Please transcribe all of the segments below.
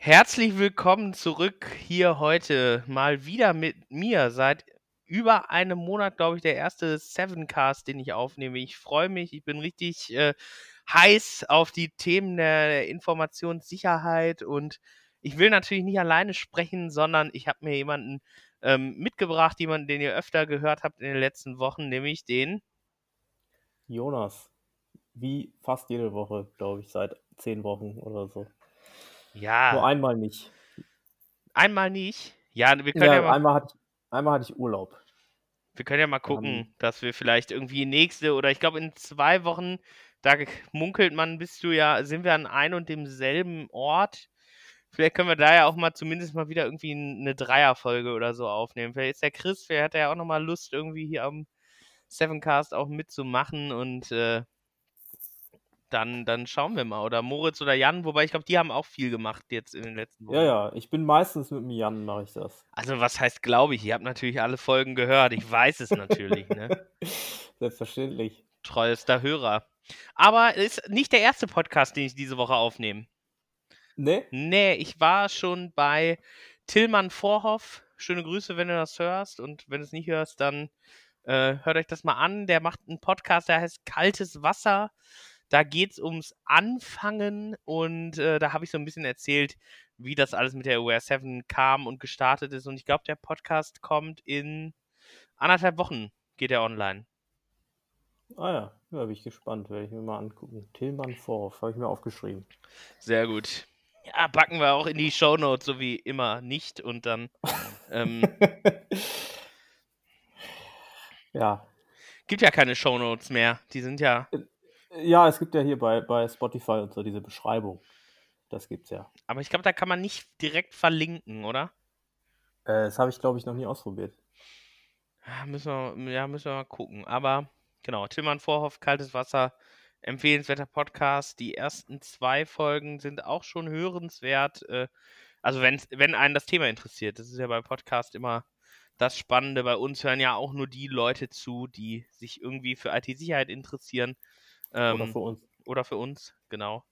Herzlich willkommen zurück hier heute mal wieder mit mir. Seit über einem Monat, glaube ich, der erste Sevencast, den ich aufnehme. Ich freue mich, ich bin richtig äh, heiß auf die Themen der Informationssicherheit und ich will natürlich nicht alleine sprechen, sondern ich habe mir jemanden ähm, mitgebracht, jemanden, den ihr öfter gehört habt in den letzten Wochen, nämlich den Jonas. Wie fast jede Woche, glaube ich, seit zehn Wochen oder so. Ja. Nur einmal nicht. Einmal nicht? Ja, wir können ja, ja, mal, einmal, hatte ich, einmal hatte ich Urlaub. wir können ja mal gucken, dass wir vielleicht irgendwie nächste oder ich glaube in zwei Wochen, da munkelt man, bist du ja, sind wir an ein und demselben Ort. Vielleicht können wir da ja auch mal zumindest mal wieder irgendwie eine Dreierfolge oder so aufnehmen. Vielleicht ist der Chris, vielleicht hat er ja auch nochmal Lust, irgendwie hier am Sevencast auch mitzumachen und äh, dann, dann schauen wir mal. Oder Moritz oder Jan, wobei ich glaube, die haben auch viel gemacht jetzt in den letzten Wochen. Ja, ja, ich bin meistens mit dem Jan, mache ich das. Also was heißt, glaube ich? Ihr habt natürlich alle Folgen gehört. Ich weiß es natürlich, ne? Selbstverständlich. Treuester Hörer. Aber es ist nicht der erste Podcast, den ich diese Woche aufnehme. Ne? Nee, ich war schon bei Tillmann Vorhoff. Schöne Grüße, wenn du das hörst. Und wenn du es nicht hörst, dann äh, hört euch das mal an. Der macht einen Podcast, der heißt Kaltes Wasser. Da geht es ums Anfangen und äh, da habe ich so ein bisschen erzählt, wie das alles mit der Aware 7 kam und gestartet ist. Und ich glaube, der Podcast kommt in anderthalb Wochen, geht er online. Ah ja, da bin ich gespannt, werde ich mir mal angucken. Tillmann Vorhoff, habe ich mir aufgeschrieben. Sehr gut. Ja, backen wir auch in die Shownotes, so wie immer nicht. Und dann ähm, ja. gibt ja keine Shownotes mehr. Die sind ja. Ja, es gibt ja hier bei, bei Spotify und so diese Beschreibung. Das gibt's ja. Aber ich glaube, da kann man nicht direkt verlinken, oder? Äh, das habe ich, glaube ich, noch nie ausprobiert. Ja, müssen wir, ja, müssen wir mal gucken. Aber genau, Tillmann Vorhoff, Kaltes Wasser, empfehlenswerter Podcast. Die ersten zwei Folgen sind auch schon hörenswert. Äh, also wenn, wenn einen das Thema interessiert. Das ist ja bei Podcast immer das Spannende. Bei uns hören ja auch nur die Leute zu, die sich irgendwie für IT-Sicherheit interessieren. Ähm, Oder für uns. Oder für uns, genau.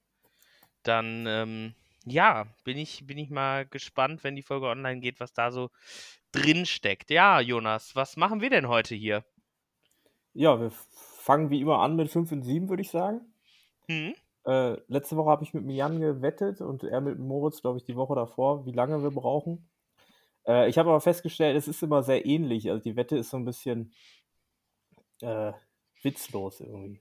Dann, ähm, ja, bin ich, bin ich mal gespannt, wenn die Folge online geht, was da so drin steckt. Ja, Jonas, was machen wir denn heute hier? Ja, wir fangen wie immer an mit 5 und 7, würde ich sagen. Hm? Äh, letzte Woche habe ich mit Jan gewettet und er mit Moritz, glaube ich, die Woche davor, wie lange wir brauchen. Äh, ich habe aber festgestellt, es ist immer sehr ähnlich. Also die Wette ist so ein bisschen äh, witzlos irgendwie.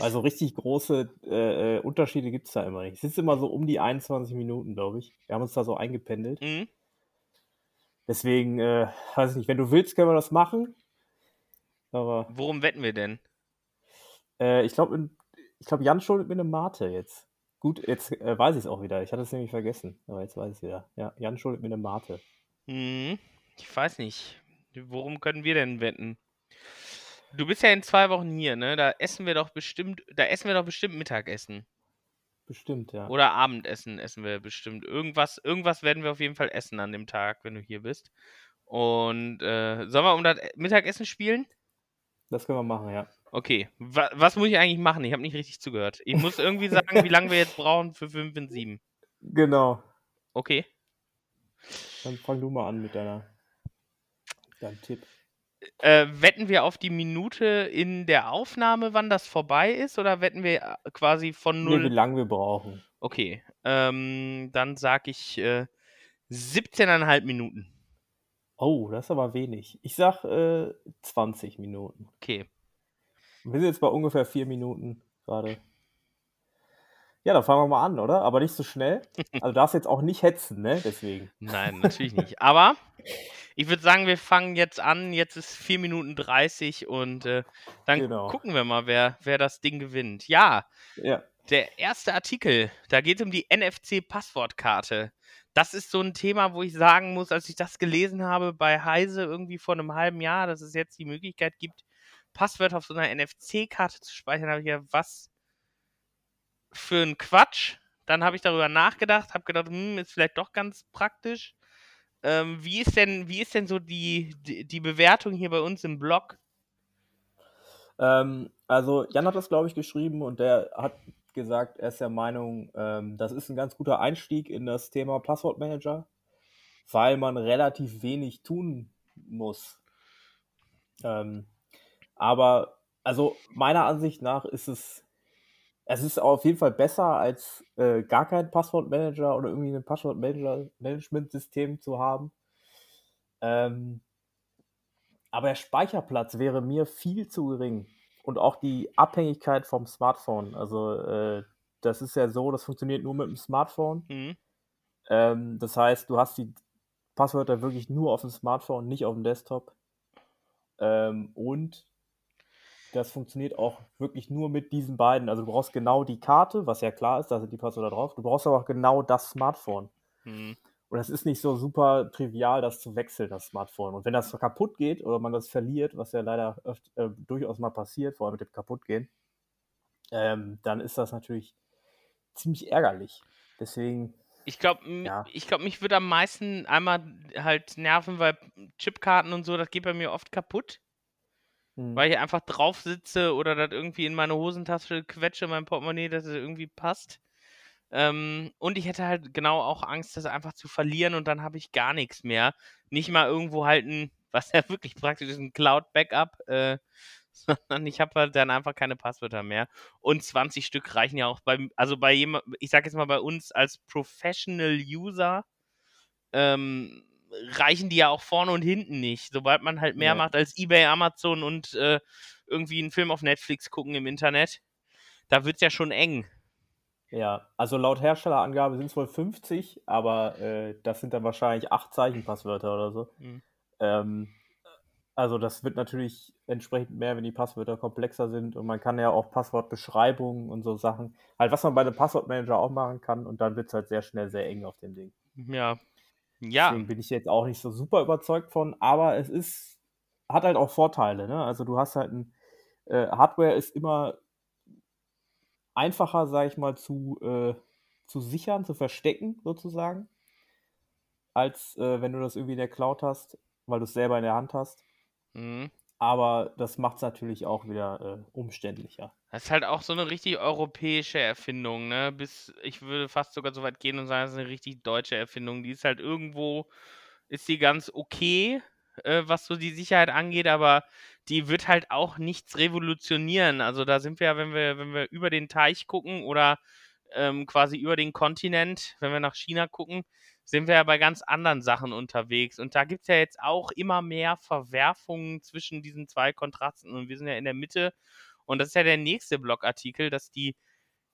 Also richtig große äh, äh, Unterschiede gibt es da immer nicht. Es ist immer so um die 21 Minuten, glaube ich. Wir haben uns da so eingependelt. hm? Deswegen, äh, weiß ich nicht, wenn du willst, können wir das machen. Aber Worum wetten wir denn? äh, ich glaube, ich glaub, Jan schuldet mir eine Mate jetzt. Gut, jetzt äh, weiß ich es auch wieder. Ich hatte es nämlich vergessen. Aber jetzt weiß ich es wieder. Ja, Jan schuldet mir eine Mate. Hm, ich weiß nicht. Worum können wir denn wetten? Du bist ja in zwei Wochen hier, ne? Da essen wir doch bestimmt, da essen wir doch bestimmt Mittagessen. Bestimmt, ja. Oder Abendessen essen wir bestimmt. Irgendwas, irgendwas werden wir auf jeden Fall essen an dem Tag, wenn du hier bist. Und äh, sollen wir um das Mittagessen spielen? Das können wir machen, ja. Okay. Wa was muss ich eigentlich machen? Ich habe nicht richtig zugehört. Ich muss irgendwie sagen, wie lange wir jetzt brauchen für 5 und 7. Genau. Okay. Dann fang du mal an mit deiner deinem Tipp. Äh, wetten wir auf die Minute in der Aufnahme, wann das vorbei ist, oder wetten wir äh, quasi von Nee, wie null? lange wir brauchen. Okay. Ähm, dann sag ich äh, 17,5 Minuten. Oh, das ist aber wenig. Ich sag äh, 20 Minuten. Okay. Wir sind jetzt bei ungefähr vier Minuten gerade. Ja, dann fangen wir mal an, oder? Aber nicht so schnell. Also du darfst jetzt auch nicht hetzen, ne? Deswegen. Nein, natürlich nicht. Aber ich würde sagen, wir fangen jetzt an. Jetzt ist 4 Minuten 30 und äh, dann Genau. gucken wir mal, wer, wer das Ding gewinnt. Ja, Ja. der erste Artikel, da geht es um die NFC-Passwortkarte. Das ist so ein Thema, wo ich sagen muss, als ich das gelesen habe bei Heise irgendwie vor einem halben Jahr, dass es jetzt die Möglichkeit gibt, Passwörter auf so einer NFC-Karte zu speichern, habe ich ja, was für ein Quatsch. Dann habe ich darüber nachgedacht, habe gedacht, hm, ist vielleicht doch ganz praktisch. Ähm, wie ist denn, wie ist denn so die, die, die Bewertung hier bei uns im Blog? Ähm, also Jan hat das, glaube ich, geschrieben und der hat gesagt, er ist der Meinung, ähm, das ist ein ganz guter Einstieg in das Thema Passwortmanager, weil man relativ wenig tun muss. Ähm, aber also meiner Ansicht nach ist es, es ist auf jeden Fall besser als äh, gar kein Passwortmanager oder irgendwie ein Passwortmanagement-System zu haben. Ähm, aber der Speicherplatz wäre mir viel zu gering. Und auch die Abhängigkeit vom Smartphone. Also, äh, das ist ja so, das funktioniert nur mit dem Smartphone. Mhm. Ähm, das heißt, du hast die Passwörter wirklich nur auf dem Smartphone, nicht auf dem Desktop. Ähm, und das funktioniert auch wirklich nur mit diesen beiden. Also du brauchst genau die Karte, was ja klar ist, da sind die Passwörter drauf. Du brauchst aber auch genau das Smartphone. Mhm. Und es ist nicht so super trivial, das zu wechseln, das Smartphone. Und wenn das kaputt geht oder man das verliert, was ja leider öfter, äh, durchaus mal passiert, vor allem mit dem Kaputtgehen, ähm, dann ist das natürlich ziemlich ärgerlich. Deswegen. Ich glaube, ja. ich glaube, mich würde am meisten einmal halt nerven, weil Chipkarten und so, das geht bei mir oft kaputt. Mhm. Weil ich einfach drauf sitze oder das irgendwie in meine Hosentasche quetsche, mein Portemonnaie, dass es irgendwie passt. Ähm, und ich hätte halt genau auch Angst, das einfach zu verlieren und dann habe ich gar nichts mehr. Nicht mal irgendwo halten, was ja wirklich praktisch ist, ein Cloud-Backup, äh, sondern ich habe halt dann einfach keine Passwörter mehr. Und 20 Stück reichen ja auch bei, also bei jemand, ich sage jetzt mal bei uns als Professional User, ähm, reichen die ja auch vorne und hinten nicht. Sobald man halt mehr ja. macht als eBay, Amazon und äh, irgendwie einen Film auf Netflix gucken im Internet, da wird es ja schon eng. Ja, also laut Herstellerangabe sind es wohl 50, aber äh, das sind dann wahrscheinlich acht Zeichenpasswörter oder so. Mhm. Ähm, also das wird natürlich entsprechend mehr, wenn die Passwörter komplexer sind und man kann ja auch Passwortbeschreibungen und so Sachen, halt was man bei einem Passwortmanager auch machen kann und dann wird es halt sehr schnell sehr eng auf dem Ding. Ja. Ja. Deswegen bin ich jetzt auch nicht so super überzeugt von, aber es ist, hat halt auch Vorteile, ne? Also du hast halt ein, äh, Hardware ist immer einfacher, sage ich mal, zu, äh, zu sichern, zu verstecken, sozusagen, als äh, wenn du das irgendwie in der Cloud hast, weil du es selber in der Hand hast. Mhm. Aber das macht es natürlich auch wieder äh, umständlicher. Das ist halt auch so eine richtig europäische Erfindung, ne? Bis, ich würde fast sogar so weit gehen und sagen, das ist eine richtig deutsche Erfindung. Die ist halt irgendwo, ist die ganz okay, äh, was so die Sicherheit angeht, aber die wird halt auch nichts revolutionieren. Also da sind wir ja, wenn wir, wenn wir über den Teich gucken oder ähm, quasi über den Kontinent, wenn wir nach China gucken, sind wir ja bei ganz anderen Sachen unterwegs. Und da gibt es ja jetzt auch immer mehr Verwerfungen zwischen diesen zwei Kontrasten. Und wir sind ja in der Mitte. Und das ist ja der nächste Blogartikel, dass die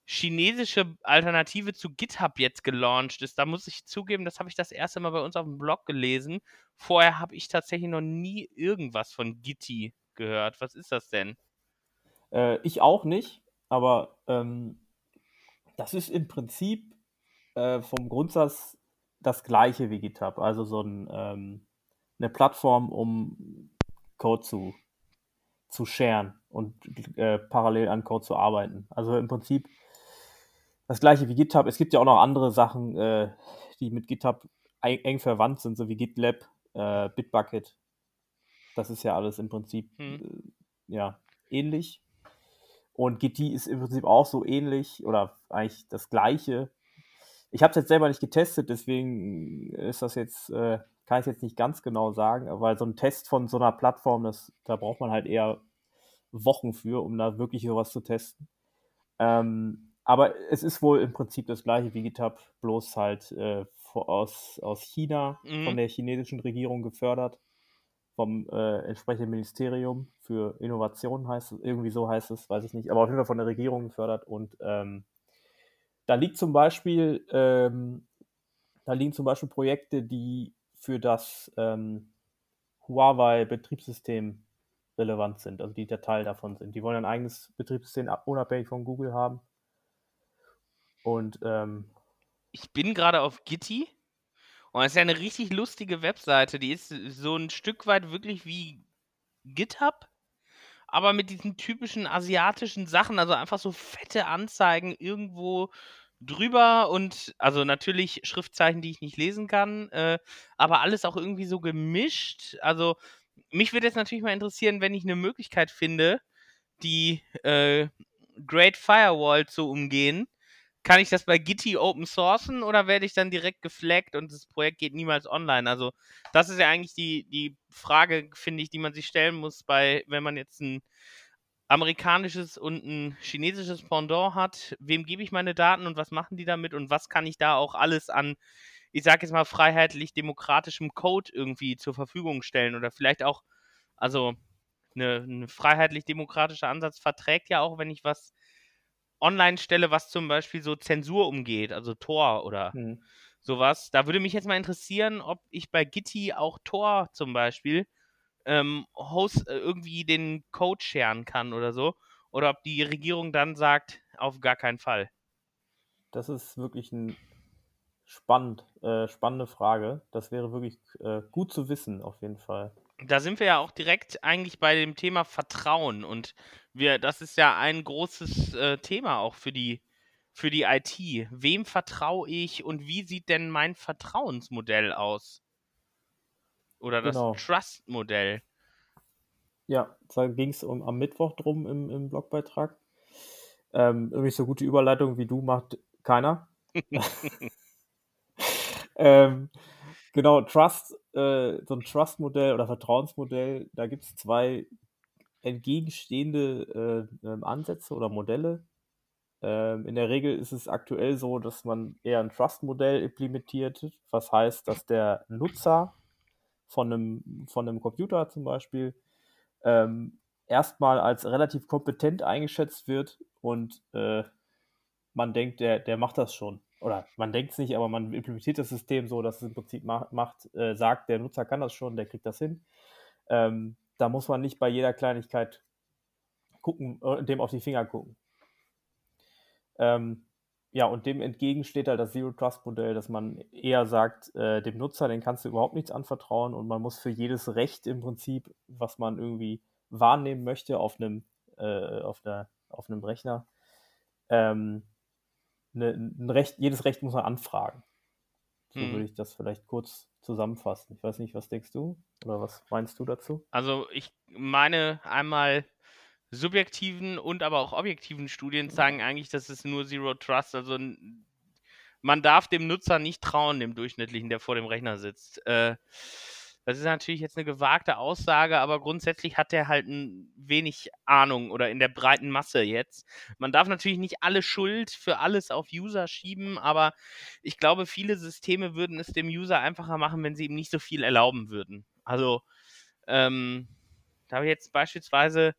chinesische Alternative zu GitHub jetzt gelauncht ist. Da muss ich zugeben, das habe ich das erste Mal bei uns auf dem Blog gelesen. Vorher habe ich tatsächlich noch nie irgendwas von Gitti gehört. Was ist das denn? Äh, ich auch nicht, aber ähm, das ist im Prinzip äh, vom Grundsatz das gleiche wie GitHub. Also so ein, ähm, eine Plattform, um Code zu, zu sharen und äh, parallel an Code zu arbeiten. Also im Prinzip das gleiche wie GitHub. Es gibt ja auch noch andere Sachen, äh, die mit GitHub eng verwandt sind, so wie GitLab, äh, Bitbucket. Das ist ja alles im Prinzip hm. äh, ja, ähnlich. Und Gitti ist im Prinzip auch so ähnlich oder eigentlich das gleiche. Ich habe es jetzt selber nicht getestet, deswegen ist das jetzt, äh, kann ich jetzt nicht ganz genau sagen, weil so ein Test von so einer Plattform, das, da braucht man halt eher Wochen für, um da wirklich sowas zu testen. Ähm, aber es ist wohl im Prinzip das gleiche wie GitHub, bloß halt äh, aus, aus China, mhm. von der chinesischen Regierung gefördert, vom äh, entsprechenden Ministerium für Innovation heißt es, irgendwie so heißt es, weiß ich nicht, aber auf jeden Fall von der Regierung gefördert und ähm, da liegt zum Beispiel, ähm, da liegen zum Beispiel Projekte, die für das ähm, Huawei-Betriebssystem relevant sind, also die der Teil davon sind. Die wollen ein eigenes Betriebssystem unabhängig von Google haben und ähm, ich bin gerade auf Gitti und es ist ja eine richtig lustige Webseite. Die ist so ein Stück weit wirklich wie GitHub, aber mit diesen typischen asiatischen Sachen, also einfach so fette Anzeigen irgendwo drüber und also natürlich Schriftzeichen, die ich nicht lesen kann, äh, aber alles auch irgendwie so gemischt. Also mich würde jetzt natürlich mal interessieren, wenn ich eine Möglichkeit finde, die äh, Great Firewall zu umgehen, kann ich das bei Gitti open sourcen oder werde ich dann direkt geflaggt und das Projekt geht niemals online? Also, das ist ja eigentlich die, die Frage, finde ich, die man sich stellen muss, bei, wenn man jetzt ein amerikanisches und ein chinesisches Pendant hat. Wem gebe ich meine Daten und was machen die damit und was kann ich da auch alles an, ich sage jetzt mal, freiheitlich-demokratischem Code irgendwie zur Verfügung stellen oder vielleicht auch, also eine, eine freiheitlich-demokratischer Ansatz verträgt ja auch, wenn ich was online stelle, was zum Beispiel so Zensur umgeht, also Tor oder hm. sowas. Da würde mich jetzt mal interessieren, ob ich bei Gitti auch Tor zum Beispiel ähm, Host äh, irgendwie den Code scheren kann oder so. Oder ob die Regierung dann sagt, auf gar keinen Fall. Das ist wirklich ein spannend, äh, spannende Frage. Das wäre wirklich äh, gut zu wissen, auf jeden Fall. Da sind wir ja auch direkt eigentlich bei dem Thema Vertrauen und wir, das ist ja ein großes äh, Thema auch für die, für die IT. Wem vertraue ich und wie sieht denn mein Vertrauensmodell aus? Oder das genau. Trust-Modell. Ja, da ging es um, am Mittwoch drum im, im Blogbeitrag. Ähm, irgendwie so gute Überleitung wie du macht keiner. ähm, genau, Trust, äh, so ein Trust-Modell oder Vertrauensmodell, da gibt es zwei entgegenstehende äh, ähm, Ansätze oder Modelle. Ähm, in der Regel ist es aktuell so, dass man eher ein Trust-Modell implementiert, was heißt, dass der Nutzer von einem, von einem Computer zum Beispiel ähm, erstmal als relativ kompetent eingeschätzt wird und äh, man denkt, der, der macht das schon. Oder man denkt es nicht, aber man implementiert das System so, dass es im Prinzip macht, macht äh, sagt, der Nutzer kann das schon, der kriegt das hin. Ähm, da muss man nicht bei jeder Kleinigkeit gucken, äh, dem auf die Finger gucken. Ähm, ja, und dem entgegen steht halt das Zero Trust Modell, dass man eher sagt, äh, dem Nutzer, den kannst du überhaupt nichts anvertrauen und man muss für jedes Recht im Prinzip, was man irgendwie wahrnehmen möchte auf einem, äh, auf, der, auf einem Rechner, ähm, ne, ein Recht, jedes Recht muss man anfragen. So hm. würde ich das vielleicht kurz zusammenfassen. Ich weiß nicht, was denkst du oder was meinst du dazu? Also ich meine einmal subjektiven und aber auch objektiven Studien zeigen eigentlich, dass es nur Zero Trust, also man darf dem Nutzer nicht trauen, dem Durchschnittlichen, der vor dem Rechner sitzt. Äh, das ist natürlich jetzt eine gewagte Aussage, aber grundsätzlich hat er halt ein wenig Ahnung oder in der breiten Masse jetzt. Man darf natürlich nicht alle Schuld für alles auf User schieben, aber ich glaube, viele Systeme würden es dem User einfacher machen, wenn sie ihm nicht so viel erlauben würden. Also, ähm, da habe ich jetzt beispielsweise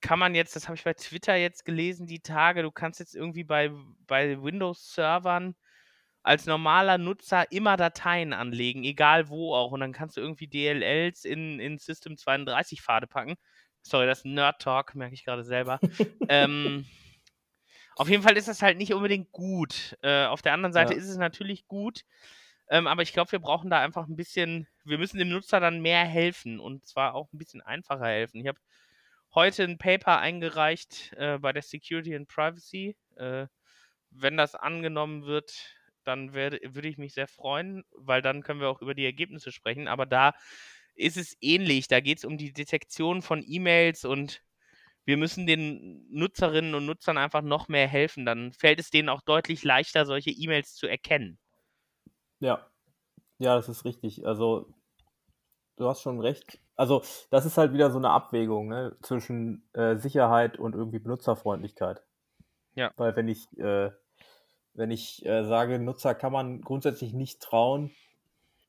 kann man jetzt, das habe ich bei Twitter jetzt gelesen, die Tage, du kannst jetzt irgendwie bei, bei Windows-Servern als normaler Nutzer immer Dateien anlegen, egal wo auch. Und dann kannst du irgendwie DLLs in, in System 32 Pfade packen. Sorry, das ist Nerd Talk, merke ich gerade selber. ähm, auf jeden Fall ist das halt nicht unbedingt gut. Äh, auf der anderen Seite ja. ist es natürlich gut. Ähm, aber ich glaube, wir brauchen da einfach ein bisschen, wir müssen dem Nutzer dann mehr helfen und zwar auch ein bisschen einfacher helfen. Ich habe heute ein Paper eingereicht äh, bei der Security and Privacy. Äh, wenn das angenommen wird, dann würde ich mich sehr freuen, weil dann können wir auch über die Ergebnisse sprechen. Aber da ist es ähnlich. Da geht es um die Detektion von E-Mails und wir müssen den Nutzerinnen und Nutzern einfach noch mehr helfen. Dann fällt es denen auch deutlich leichter, solche E-Mails zu erkennen. Ja, ja, das ist richtig. Also du hast schon recht. Also das ist halt wieder so eine Abwägung ne, zwischen äh, Sicherheit und irgendwie Benutzerfreundlichkeit. Ja. Weil wenn ich, äh, wenn ich äh, sage, Nutzer kann man grundsätzlich nicht trauen,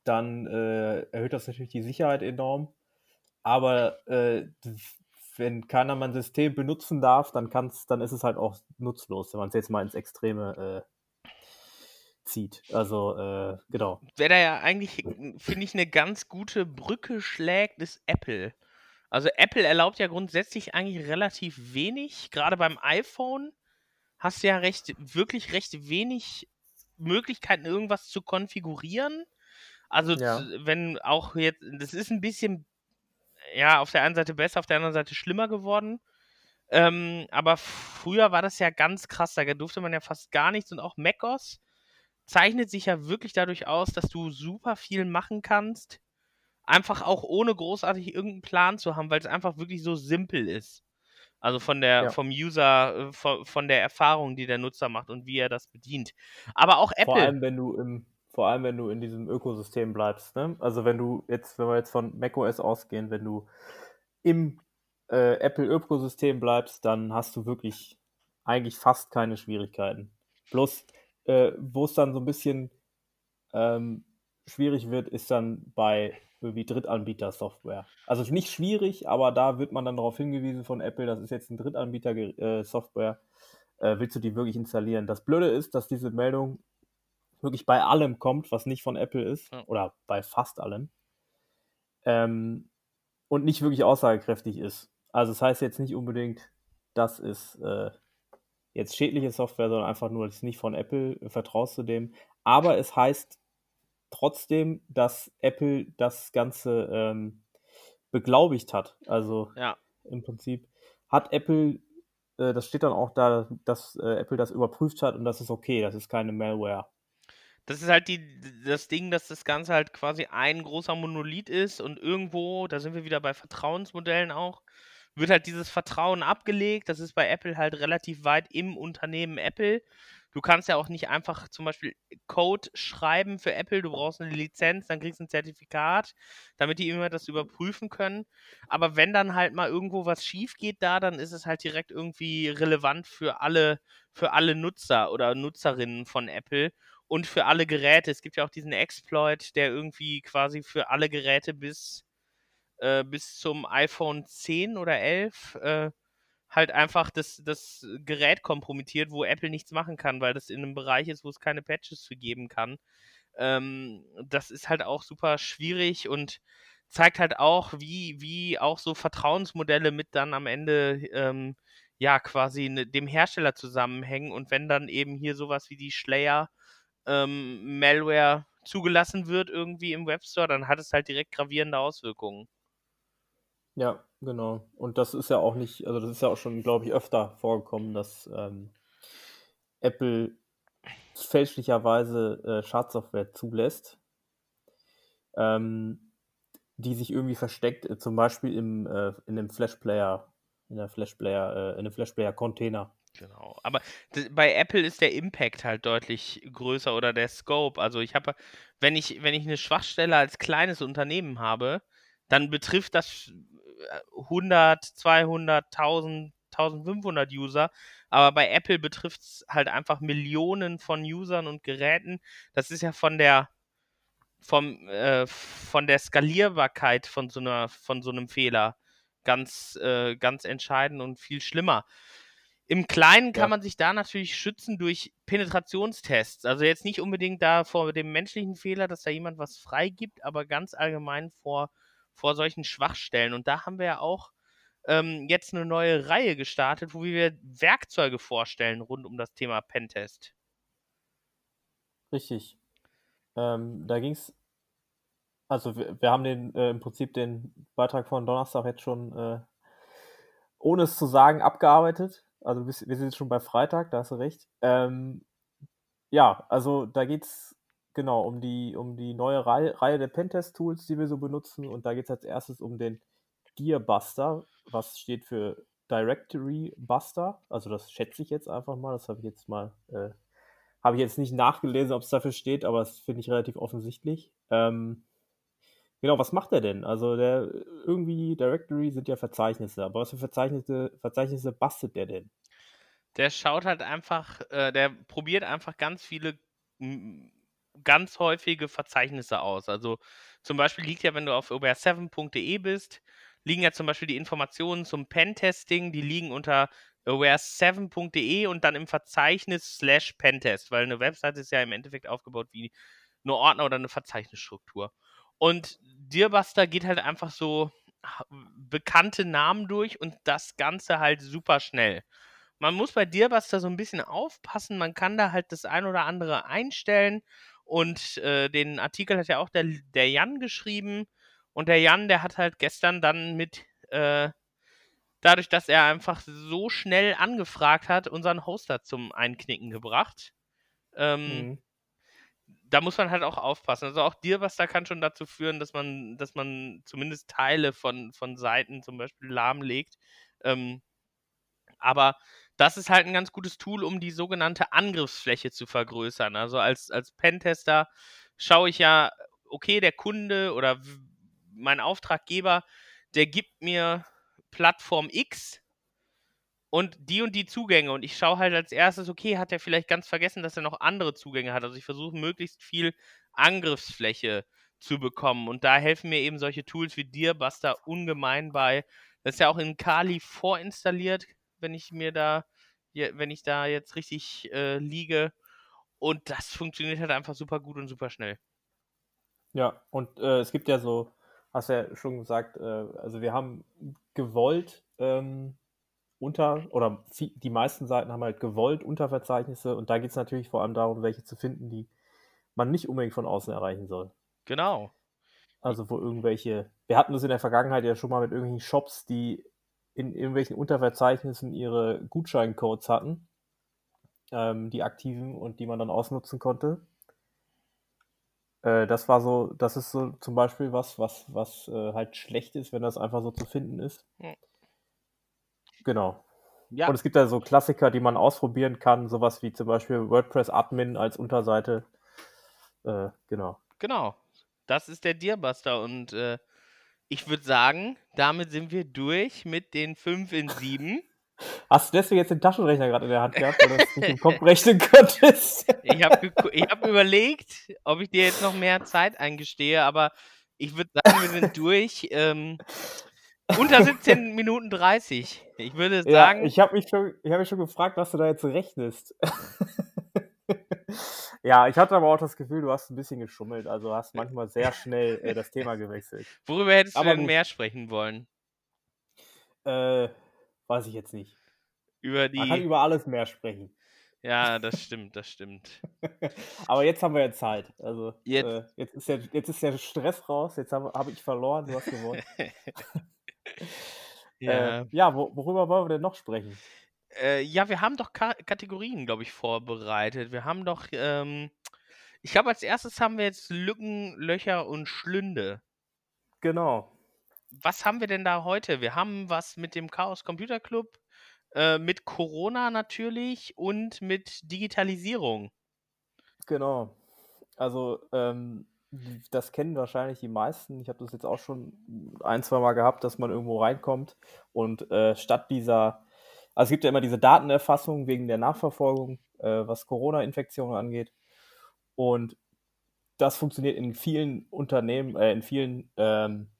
dann äh, erhöht das natürlich die Sicherheit enorm. Aber äh, wenn keiner mein System benutzen darf, dann kann's, dann ist es halt auch nutzlos, wenn man es jetzt mal ins Extreme äh, zieht. Also, äh, genau. Wer da ja eigentlich, finde ich, eine ganz gute Brücke schlägt, ist Apple. Also Apple erlaubt ja grundsätzlich eigentlich relativ wenig. Gerade beim iPhone hast du ja recht, wirklich recht wenig Möglichkeiten, irgendwas zu konfigurieren. Also ja. wenn auch jetzt, das ist ein bisschen, ja, auf der einen Seite besser, auf der anderen Seite schlimmer geworden. Ähm, aber früher war das ja ganz krass, da durfte man ja fast gar nichts und auch macOS zeichnet sich ja wirklich dadurch aus, dass du super viel machen kannst, einfach auch ohne großartig irgendeinen Plan zu haben, weil es einfach wirklich so simpel ist. Also von der, Ja. vom User, äh, von, von der Erfahrung, die der Nutzer macht und wie er das bedient. Aber auch Vor Apple. allem, wenn du im, vor allem, wenn du in diesem Ökosystem bleibst. Ne? Also wenn du jetzt, wenn wir jetzt von macOS ausgehen, wenn du im äh, Apple-Ökosystem bleibst, dann hast du wirklich eigentlich fast keine Schwierigkeiten. Bloß, äh, wo es dann so ein bisschen ähm, schwierig wird, ist dann bei irgendwie Drittanbieter-Software. Also nicht schwierig, aber da wird man dann darauf hingewiesen von Apple, das ist jetzt ein Drittanbieter-Software. Äh, willst du die wirklich installieren? Das Blöde ist, dass diese Meldung wirklich bei allem kommt, was nicht von Apple ist, Ja. oder bei fast allem, ähm, und nicht wirklich aussagekräftig ist. Also das heißt jetzt nicht unbedingt, das ist äh, jetzt schädliche Software, sondern einfach nur, das ist nicht von Apple, äh, vertraust du dem. Aber es heißt trotzdem, dass Apple das Ganze ähm, beglaubigt hat. Also Ja. im Prinzip hat Apple, äh, das steht dann auch da, dass äh, Apple das überprüft hat und das ist okay, das ist keine Malware. Das ist halt die, das Ding, dass das Ganze halt quasi ein großer Monolith ist und irgendwo, da sind wir wieder bei Vertrauensmodellen auch, wird halt dieses Vertrauen abgelegt. Das ist bei Apple halt relativ weit im Unternehmen Apple. Du kannst ja auch nicht einfach zum Beispiel Code schreiben für Apple. Du brauchst eine Lizenz, dann kriegst du ein Zertifikat, damit die immer das überprüfen können. Aber wenn dann halt mal irgendwo was schief geht da, dann ist es halt direkt irgendwie relevant für alle, für alle Nutzer oder Nutzerinnen von Apple und für alle Geräte. Es gibt ja auch diesen Exploit, der irgendwie quasi für alle Geräte bis, äh, bis zum iPhone 10 oder 11 äh, halt einfach das, das Gerät kompromittiert, wo Apple nichts machen kann, weil das in einem Bereich ist, wo es keine Patches für geben kann. Ähm, das ist halt auch super schwierig und zeigt halt auch, wie, wie auch so Vertrauensmodelle mit dann am Ende ähm, ja quasi ne, dem Hersteller zusammenhängen und wenn dann eben hier sowas wie die Slayer ähm, Malware zugelassen wird irgendwie im Webstore, dann hat es halt direkt gravierende Auswirkungen. Ja, genau. Und das ist ja auch nicht, also das ist ja auch schon, glaube ich, öfter vorgekommen, dass ähm, Apple fälschlicherweise äh, Schadsoftware zulässt, ähm, die sich irgendwie versteckt, äh, zum Beispiel im, äh, in dem Flashplayer, in der Flashplayer, äh, in einem Flashplayer-Container. Genau. Aber bei Apple ist der Impact halt deutlich größer oder der Scope. Also ich habe, wenn ich, wenn ich eine Schwachstelle als kleines Unternehmen habe, dann betrifft das 100, 200, 1000, 1500 User. Aber bei Apple betrifft es halt einfach Millionen von Usern und Geräten. Das ist ja von der vom, äh, von der Skalierbarkeit von so einer, von so einem Fehler ganz, äh, ganz entscheidend und viel schlimmer. Im Kleinen kann Ja. man sich da natürlich schützen durch Penetrationstests. Also jetzt nicht unbedingt da vor dem menschlichen Fehler, dass da jemand was freigibt, aber ganz allgemein vor, vor solchen Schwachstellen. Und da haben wir ja auch ähm, jetzt eine neue Reihe gestartet, wo wir Werkzeuge vorstellen rund um das Thema Pentest. Richtig. Ähm, da ging es, also wir, wir haben den äh, im Prinzip den Beitrag von Donnerstag jetzt schon, äh, ohne es zu sagen, abgearbeitet. Also wir, sind jetzt schon bei Freitag, da hast du recht. Ähm, ja, also da geht es genau um die, um die neue Reihe, Reihe der Pentest-Tools, die wir so benutzen. Und da geht es als erstes um den Gearbuster, was steht für Directory Buster. Also das schätze ich jetzt einfach mal. Das habe ich jetzt mal, äh, habe ich jetzt nicht nachgelesen, ob es dafür steht, aber das finde ich relativ offensichtlich. Ähm, genau, was macht er denn? Also der irgendwie Directory sind ja Verzeichnisse, aber was für Verzeichnisse, Verzeichnisse bastelt der denn? Der schaut halt einfach, äh, der probiert einfach ganz viele ganz häufige Verzeichnisse aus. Also zum Beispiel liegt ja, wenn du auf aware7.de bist, liegen ja zum Beispiel die Informationen zum Pentesting, die liegen unter aware7.de und dann im Verzeichnis slash Pentest, weil eine Webseite ist ja im Endeffekt aufgebaut wie eine Ordner oder eine Verzeichnisstruktur. Und Dearbuster geht halt einfach so bekannte Namen durch und das Ganze halt super schnell. Man muss bei Dearbuster so ein bisschen aufpassen, man kann da halt das ein oder andere einstellen und äh, den Artikel hat ja auch der, der Jan geschrieben und der Jan, der hat halt gestern dann mit, äh, dadurch, dass er einfach so schnell angefragt hat, unseren Hoster zum Einknicken gebracht. Ähm, Mhm. da muss man halt auch aufpassen. Also auch Dearbuster kann schon dazu führen, dass man, dass man zumindest Teile von, von Seiten zum Beispiel lahmlegt. Ähm, aber das ist halt ein ganz gutes Tool, um die sogenannte Angriffsfläche zu vergrößern. Also als, als Pentester schaue ich ja, okay, der Kunde oder mein Auftraggeber, der gibt mir Plattform X und die und die Zugänge. Und ich schaue halt als erstes, okay, hat er vielleicht ganz vergessen, dass er noch andere Zugänge hat. Also ich versuche möglichst viel Angriffsfläche zu bekommen. Und da helfen mir eben solche Tools wie Dearbuster ungemein bei. Das ist ja auch in Kali vorinstalliert, wenn ich mir da, wenn ich da jetzt richtig äh, liege. Und das funktioniert halt einfach super gut und super schnell. Ja, und äh, es gibt ja so, hast ja schon gesagt, äh, also wir haben gewollt ähm, unter, oder die meisten Seiten haben halt gewollt Unterverzeichnisse und da geht es natürlich vor allem darum, welche zu finden, die man nicht unbedingt von außen erreichen soll. Genau. Also wo irgendwelche, wir hatten das in der Vergangenheit ja schon mal mit irgendwelchen Shops, die in irgendwelchen Unterverzeichnissen ihre Gutscheincodes hatten, ähm, die aktiven und die man dann ausnutzen konnte. Äh, das war so, das ist so zum Beispiel was, was, was äh, halt schlecht ist, wenn das einfach so zu finden ist. Hm. Genau. Ja. Und es gibt da so Klassiker, die man ausprobieren kann, sowas wie zum Beispiel WordPress Admin als Unterseite. Äh, genau. Genau. Das ist der Dearbuster und äh, ich würde sagen, damit sind wir durch mit den 5 in 7. Hast du deswegen jetzt den Taschenrechner gerade in der Hand gehabt, weil du es nicht im Kopf rechnen konntest? ich habe hab überlegt, ob ich dir jetzt noch mehr Zeit eingestehe, aber ich würde sagen, wir sind durch. Ähm, unter 17 Minuten 30. Ich würde sagen. Ja, ich habe mich, schon, hab mich schon gefragt, was du da jetzt rechnest. ja, ich hatte aber auch das Gefühl, du hast ein bisschen geschummelt. Also hast manchmal sehr schnell äh, das Thema gewechselt. Worüber hättest aber du denn mehr sprechen wollen? Äh, weiß ich jetzt nicht. Über die. Man kann über alles mehr sprechen. Ja, das stimmt, das stimmt. Aber jetzt haben wir ja Zeit. Also jetzt, äh, jetzt, ist, der, jetzt ist der Stress raus, jetzt habe hab ich verloren, du hast gewonnen. ja, äh, ja wo, worüber wollen wir denn noch sprechen? Äh, ja, wir haben doch Ka Kategorien, glaube ich, vorbereitet. Wir haben doch, ähm, ich glaube, als erstes haben wir jetzt Lücken, Löcher und Schlünde. Genau. Was haben wir denn da heute? Wir haben was mit dem Chaos Computer Club, äh, mit Corona natürlich und mit Digitalisierung. Genau. Also, ähm, das kennen wahrscheinlich die meisten. Ich habe das jetzt auch schon ein, zwei Mal gehabt, dass man irgendwo reinkommt und äh, statt dieser, also es gibt ja immer diese Datenerfassung wegen der Nachverfolgung, äh, was Corona-Infektionen angeht. Und das funktioniert in vielen Unternehmen, äh, in vielen, ähm,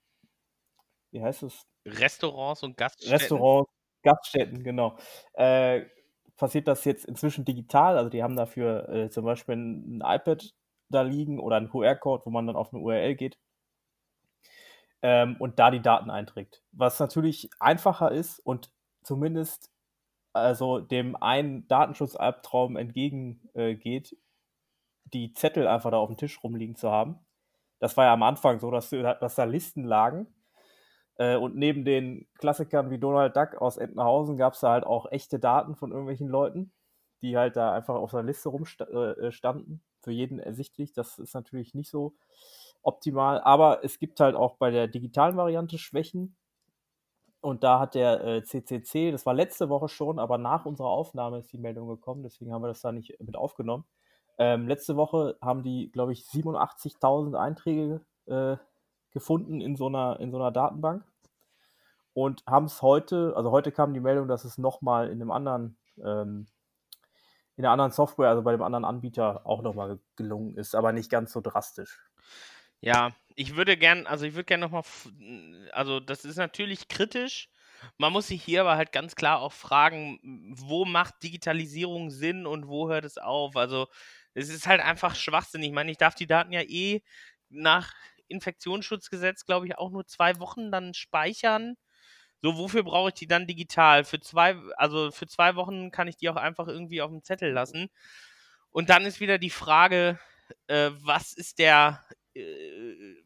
wie heißt es? Restaurants und Gaststätten. Restaurants, Gaststätten, genau. Äh, passiert das jetzt inzwischen digital. Also die haben dafür äh, zum Beispiel ein, iPad da liegen oder ein QR-Code, wo man dann auf eine URL geht ähm, und da die Daten einträgt. Was natürlich einfacher ist und zumindest also dem einen Datenschutzalbtraum entgegengeht, die Zettel einfach da auf dem Tisch rumliegen zu haben. Das war ja am Anfang so, dass, dass da Listen lagen. Äh, und neben den Klassikern wie Donald Duck aus Entenhausen gab es da halt auch echte Daten von irgendwelchen Leuten, die halt da einfach auf einer Liste rumstanden. Äh, für jeden ersichtlich. Das ist natürlich nicht so optimal. Aber es gibt halt auch bei der digitalen Variante Schwächen. Und da hat der äh, CCC, das war letzte Woche schon, aber nach unserer Aufnahme ist die Meldung gekommen, deswegen haben wir das da nicht mit aufgenommen. Ähm, letzte Woche haben die, glaube ich, 87.000 Einträge äh, gefunden in so, einer, in so einer Datenbank und haben es heute, also heute kam die Meldung, dass es nochmal in einem anderen ähm, in der anderen Software, also bei dem anderen Anbieter, auch nochmal gelungen ist, aber nicht ganz so drastisch. Ja, ich würde gern, also ich würde gerne nochmal, also das ist natürlich kritisch. Man muss sich hier aber halt ganz klar auch fragen, wo macht Digitalisierung Sinn und wo hört es auf? Also es ist halt einfach Schwachsinn. Ich meine, ich darf die Daten ja eh nach Infektionsschutzgesetz, glaube ich, auch nur zwei Wochen dann speichern. So, wofür brauche ich die dann digital? Für zwei, also für zwei Wochen kann ich die auch einfach irgendwie auf dem Zettel lassen. Und dann ist wieder die Frage, äh, was ist der, äh,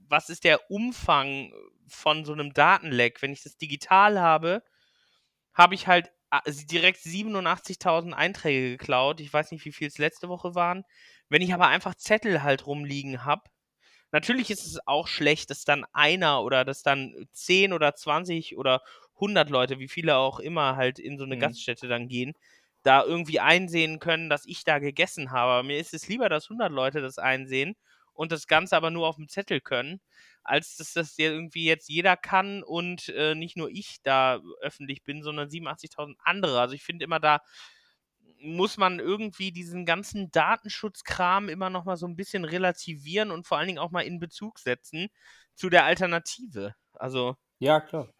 was ist der Umfang von so einem Datenleck? Wenn ich das digital habe, habe ich halt äh, direkt 87.000 Einträge geklaut. Ich weiß nicht, wie viel es letzte Woche waren. Wenn ich aber einfach Zettel halt rumliegen habe, Natürlich ist es auch schlecht, dass dann einer oder dass dann 10 oder 20 oder 100 Leute, wie viele auch immer halt in so eine Mhm. Gaststätte dann gehen, da irgendwie einsehen können, dass ich da gegessen habe. Mir ist es lieber, dass 100 Leute das einsehen und das Ganze aber nur auf dem Zettel können, als dass das irgendwie jetzt jeder kann und äh, nicht nur ich da öffentlich bin, sondern 87.000 andere. Also ich finde immer da muss man irgendwie diesen ganzen Datenschutzkram immer noch mal so ein bisschen relativieren und vor allen Dingen auch mal in Bezug setzen zu der Alternative. Also Ja, klar.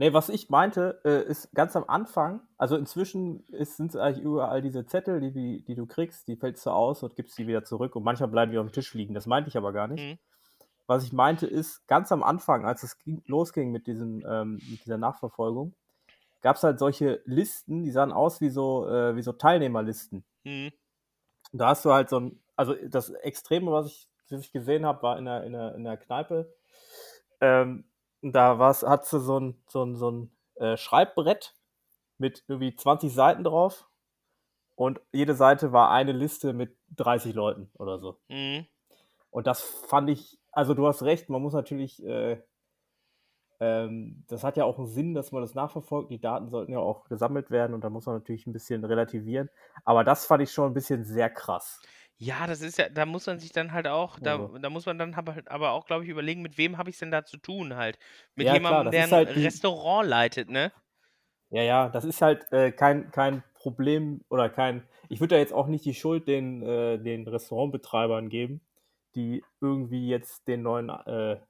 Ne, was ich meinte, äh, ist ganz am Anfang, also inzwischen sind es eigentlich überall diese Zettel, die, die, die du kriegst, die fällst du aus und gibst die wieder zurück und manchmal bleiben die auf dem Tisch liegen. Das meinte ich aber gar nicht. Mhm. Was ich meinte ist, ganz am Anfang, als es ging, losging mit, diesem, ähm, mit dieser Nachverfolgung, gab es halt solche Listen, die sahen aus wie so, äh, wie so Teilnehmerlisten. Mhm. Und da hast du halt so ein, also das Extreme, was ich, was ich gesehen habe, war in der, in der, in der Kneipe. Ähm, da war's, hat du so ein, so ein, so ein äh, Schreibbrett mit irgendwie 20 Seiten drauf. Und jede Seite war eine Liste mit 30 Leuten oder so. Mhm. Und das fand ich, also du hast recht, man muss natürlich, äh, ähm, das hat ja auch einen Sinn, dass man das nachverfolgt. Die Daten sollten ja auch gesammelt werden und da muss man natürlich ein bisschen relativieren. Aber das fand ich schon ein bisschen sehr krass. Ja, das ist ja, da muss man sich dann halt auch, da, Also. da muss man dann aber, halt aber auch, glaube ich, überlegen, mit wem habe ich es denn da zu tun halt. Mit Ja, jemandem, das der ist ein halt die- Restaurant leitet, ne? Ja, ja, das ist halt äh, kein, kein Problem oder kein. Ich würde da jetzt auch nicht die Schuld den, äh, den Restaurantbetreibern geben, die irgendwie jetzt den neuen, äh,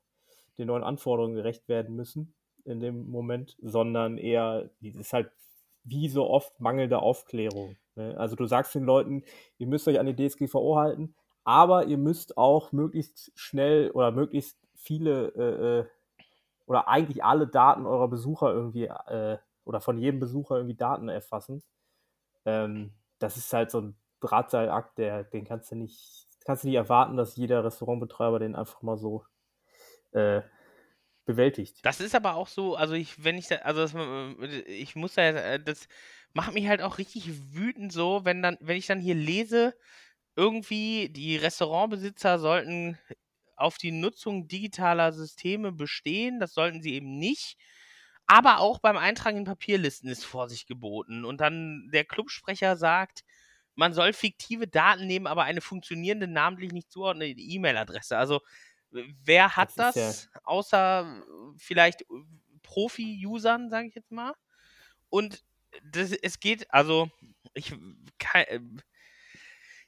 den neuen Anforderungen gerecht werden müssen in dem Moment, sondern eher, das ist halt wie so oft mangelnde Aufklärung. Ne? Also du sagst den Leuten, ihr müsst euch an die DSGVO halten, aber ihr müsst auch möglichst schnell oder möglichst viele äh, äh, oder eigentlich alle Daten eurer Besucher irgendwie äh, oder von jedem Besucher irgendwie Daten erfassen. Ähm, das ist halt so ein Drahtseilakt, der, den kannst du nicht, kannst du nicht erwarten, dass jeder Restaurantbetreiber den einfach mal so äh, bewältigt. Das ist aber auch so, also ich, wenn ich da, also das, äh, ich muss da, äh, das macht mich halt auch richtig wütend so, wenn dann, wenn ich dann hier lese, irgendwie die Restaurantbesitzer sollten auf die Nutzung digitaler Systeme bestehen, das sollten sie eben nicht. Aber auch beim Eintragen in Papierlisten ist Vorsicht geboten. Und dann der Clubsprecher sagt, man soll fiktive Daten nehmen, aber eine funktionierende, namentlich nicht zuordnende E-Mail-Adresse. Also wer hat Das das, ja- außer vielleicht Profi-Usern, sage ich jetzt mal? Und das, es geht, also ich, äh,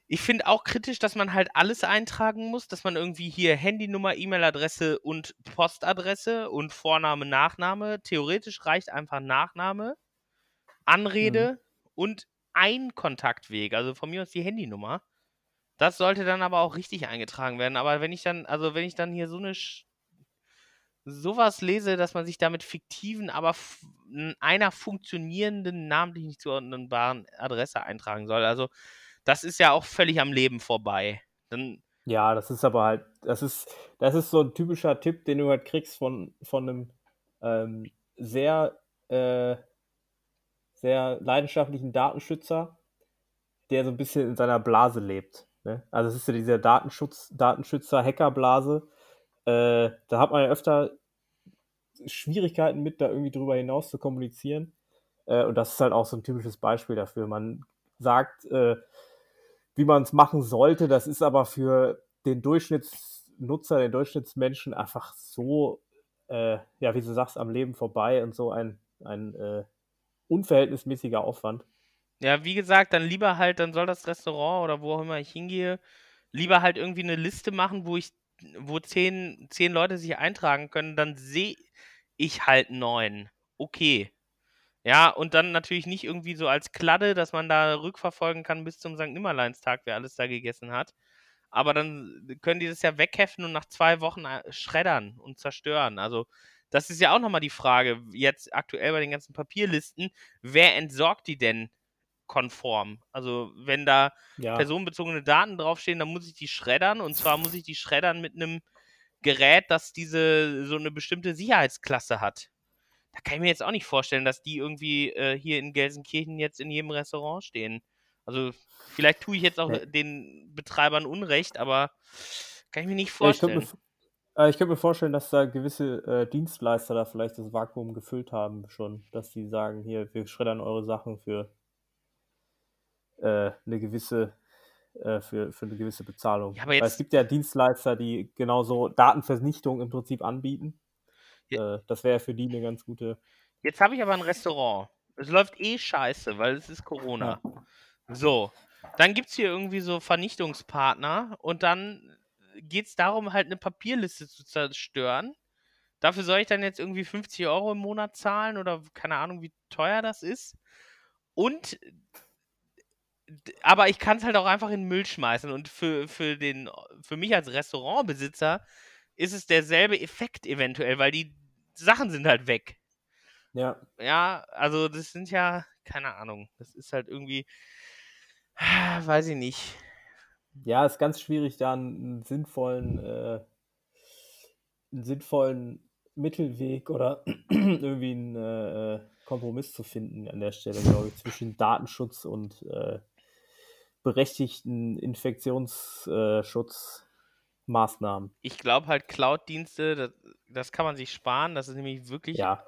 ich finde auch kritisch, dass man halt alles eintragen muss, dass man irgendwie hier Handynummer, E-Mail-Adresse und Postadresse und Vorname, Nachname. Theoretisch reicht einfach Nachname, Anrede und ein Kontaktweg, also von mir aus die Handynummer. Das sollte dann aber auch richtig eingetragen werden. Aber wenn ich dann, also wenn ich dann hier so eine Sch sowas lese, dass man sich da mit fiktiven, aber einer funktionierenden, namentlich nicht zuordnenbaren Adresse eintragen soll. Also das ist ja auch völlig am Leben vorbei. Dann, Ja, das ist aber halt, das ist, das ist so ein typischer Tipp, den du halt kriegst von, von einem ähm, sehr, äh, sehr leidenschaftlichen Datenschützer, der so ein bisschen in seiner Blase lebt. Ne? Also es ist ja dieser Datenschutz, Datenschützer, Hackerblase. Äh, da hat man ja öfter Schwierigkeiten mit, da irgendwie drüber hinaus zu kommunizieren. Äh, und das ist halt auch so ein typisches Beispiel dafür. Man sagt, äh, wie man es machen sollte, das ist aber für den Durchschnittsnutzer, den Durchschnittsmenschen einfach so, äh, ja, wie du sagst, am Leben vorbei und so ein, ein äh, unverhältnismäßiger Aufwand. ja, wie gesagt, dann lieber halt, dann soll das Restaurant oder wo auch immer ich hingehe, lieber halt irgendwie eine Liste machen, wo ich, wo zehn, zehn Leute sich eintragen können, dann sehe ich halt neun. Okay. Ja, und dann natürlich nicht irgendwie so als Kladde, dass man da rückverfolgen kann bis zum St. Nimmerleinstag, wer alles da gegessen hat. Aber dann können die das ja wegheften und nach zwei Wochen äh, schreddern und zerstören. Also, das ist ja auch nochmal die Frage, jetzt aktuell bei den ganzen Papierlisten, wer entsorgt die denn konform? Also, wenn da Ja, personenbezogene Daten draufstehen, dann muss ich die schreddern und zwar muss ich die schreddern mit einem Gerät, das diese so eine bestimmte Sicherheitsklasse hat. Da kann ich mir jetzt auch nicht vorstellen, dass die irgendwie äh, hier in Gelsenkirchen jetzt in jedem Restaurant stehen. Also vielleicht tue ich jetzt auch Nee. den Betreibern Unrecht, aber kann ich mir nicht Ja, vorstellen. mir, Äh, ich könnte mir vorstellen, dass da gewisse äh, Dienstleister da vielleicht das Vakuum gefüllt haben schon, dass die sagen, hier, wir schreddern eure Sachen für äh, eine gewisse äh, für, für eine gewisse Bezahlung. Ja, aber jetzt, Weil es gibt ja Dienstleister, die genauso Datenvernichtung im Prinzip anbieten. Ja. Äh, das wäre für die eine ganz gute. jetzt habe ich aber ein Restaurant. Es läuft eh scheiße, weil es ist Corona. So, dann gibt es hier irgendwie so Vernichtungspartner und dann geht es darum, halt eine Papierliste zu zerstören. Dafür soll ich dann jetzt irgendwie 50 Euro im Monat zahlen oder keine Ahnung, wie teuer das ist. Und aber ich kann es halt auch einfach in den Müll schmeißen. Und für, für, den, für mich als Restaurantbesitzer ist es derselbe Effekt eventuell, weil die Sachen sind halt weg. Ja, Ja, also das sind ja, keine Ahnung, das ist halt irgendwie, weiß ich nicht. ja, ist ganz schwierig, da einen, sinnvollen, äh, einen sinnvollen Mittelweg oder irgendwie einen äh, Kompromiss zu finden an der Stelle, glaube ich, zwischen Datenschutz und äh, berechtigten Infektionsschutzmaßnahmen. Ich glaube halt Cloud-Dienste, das, das kann man sich sparen, das ist nämlich wirklich Ja.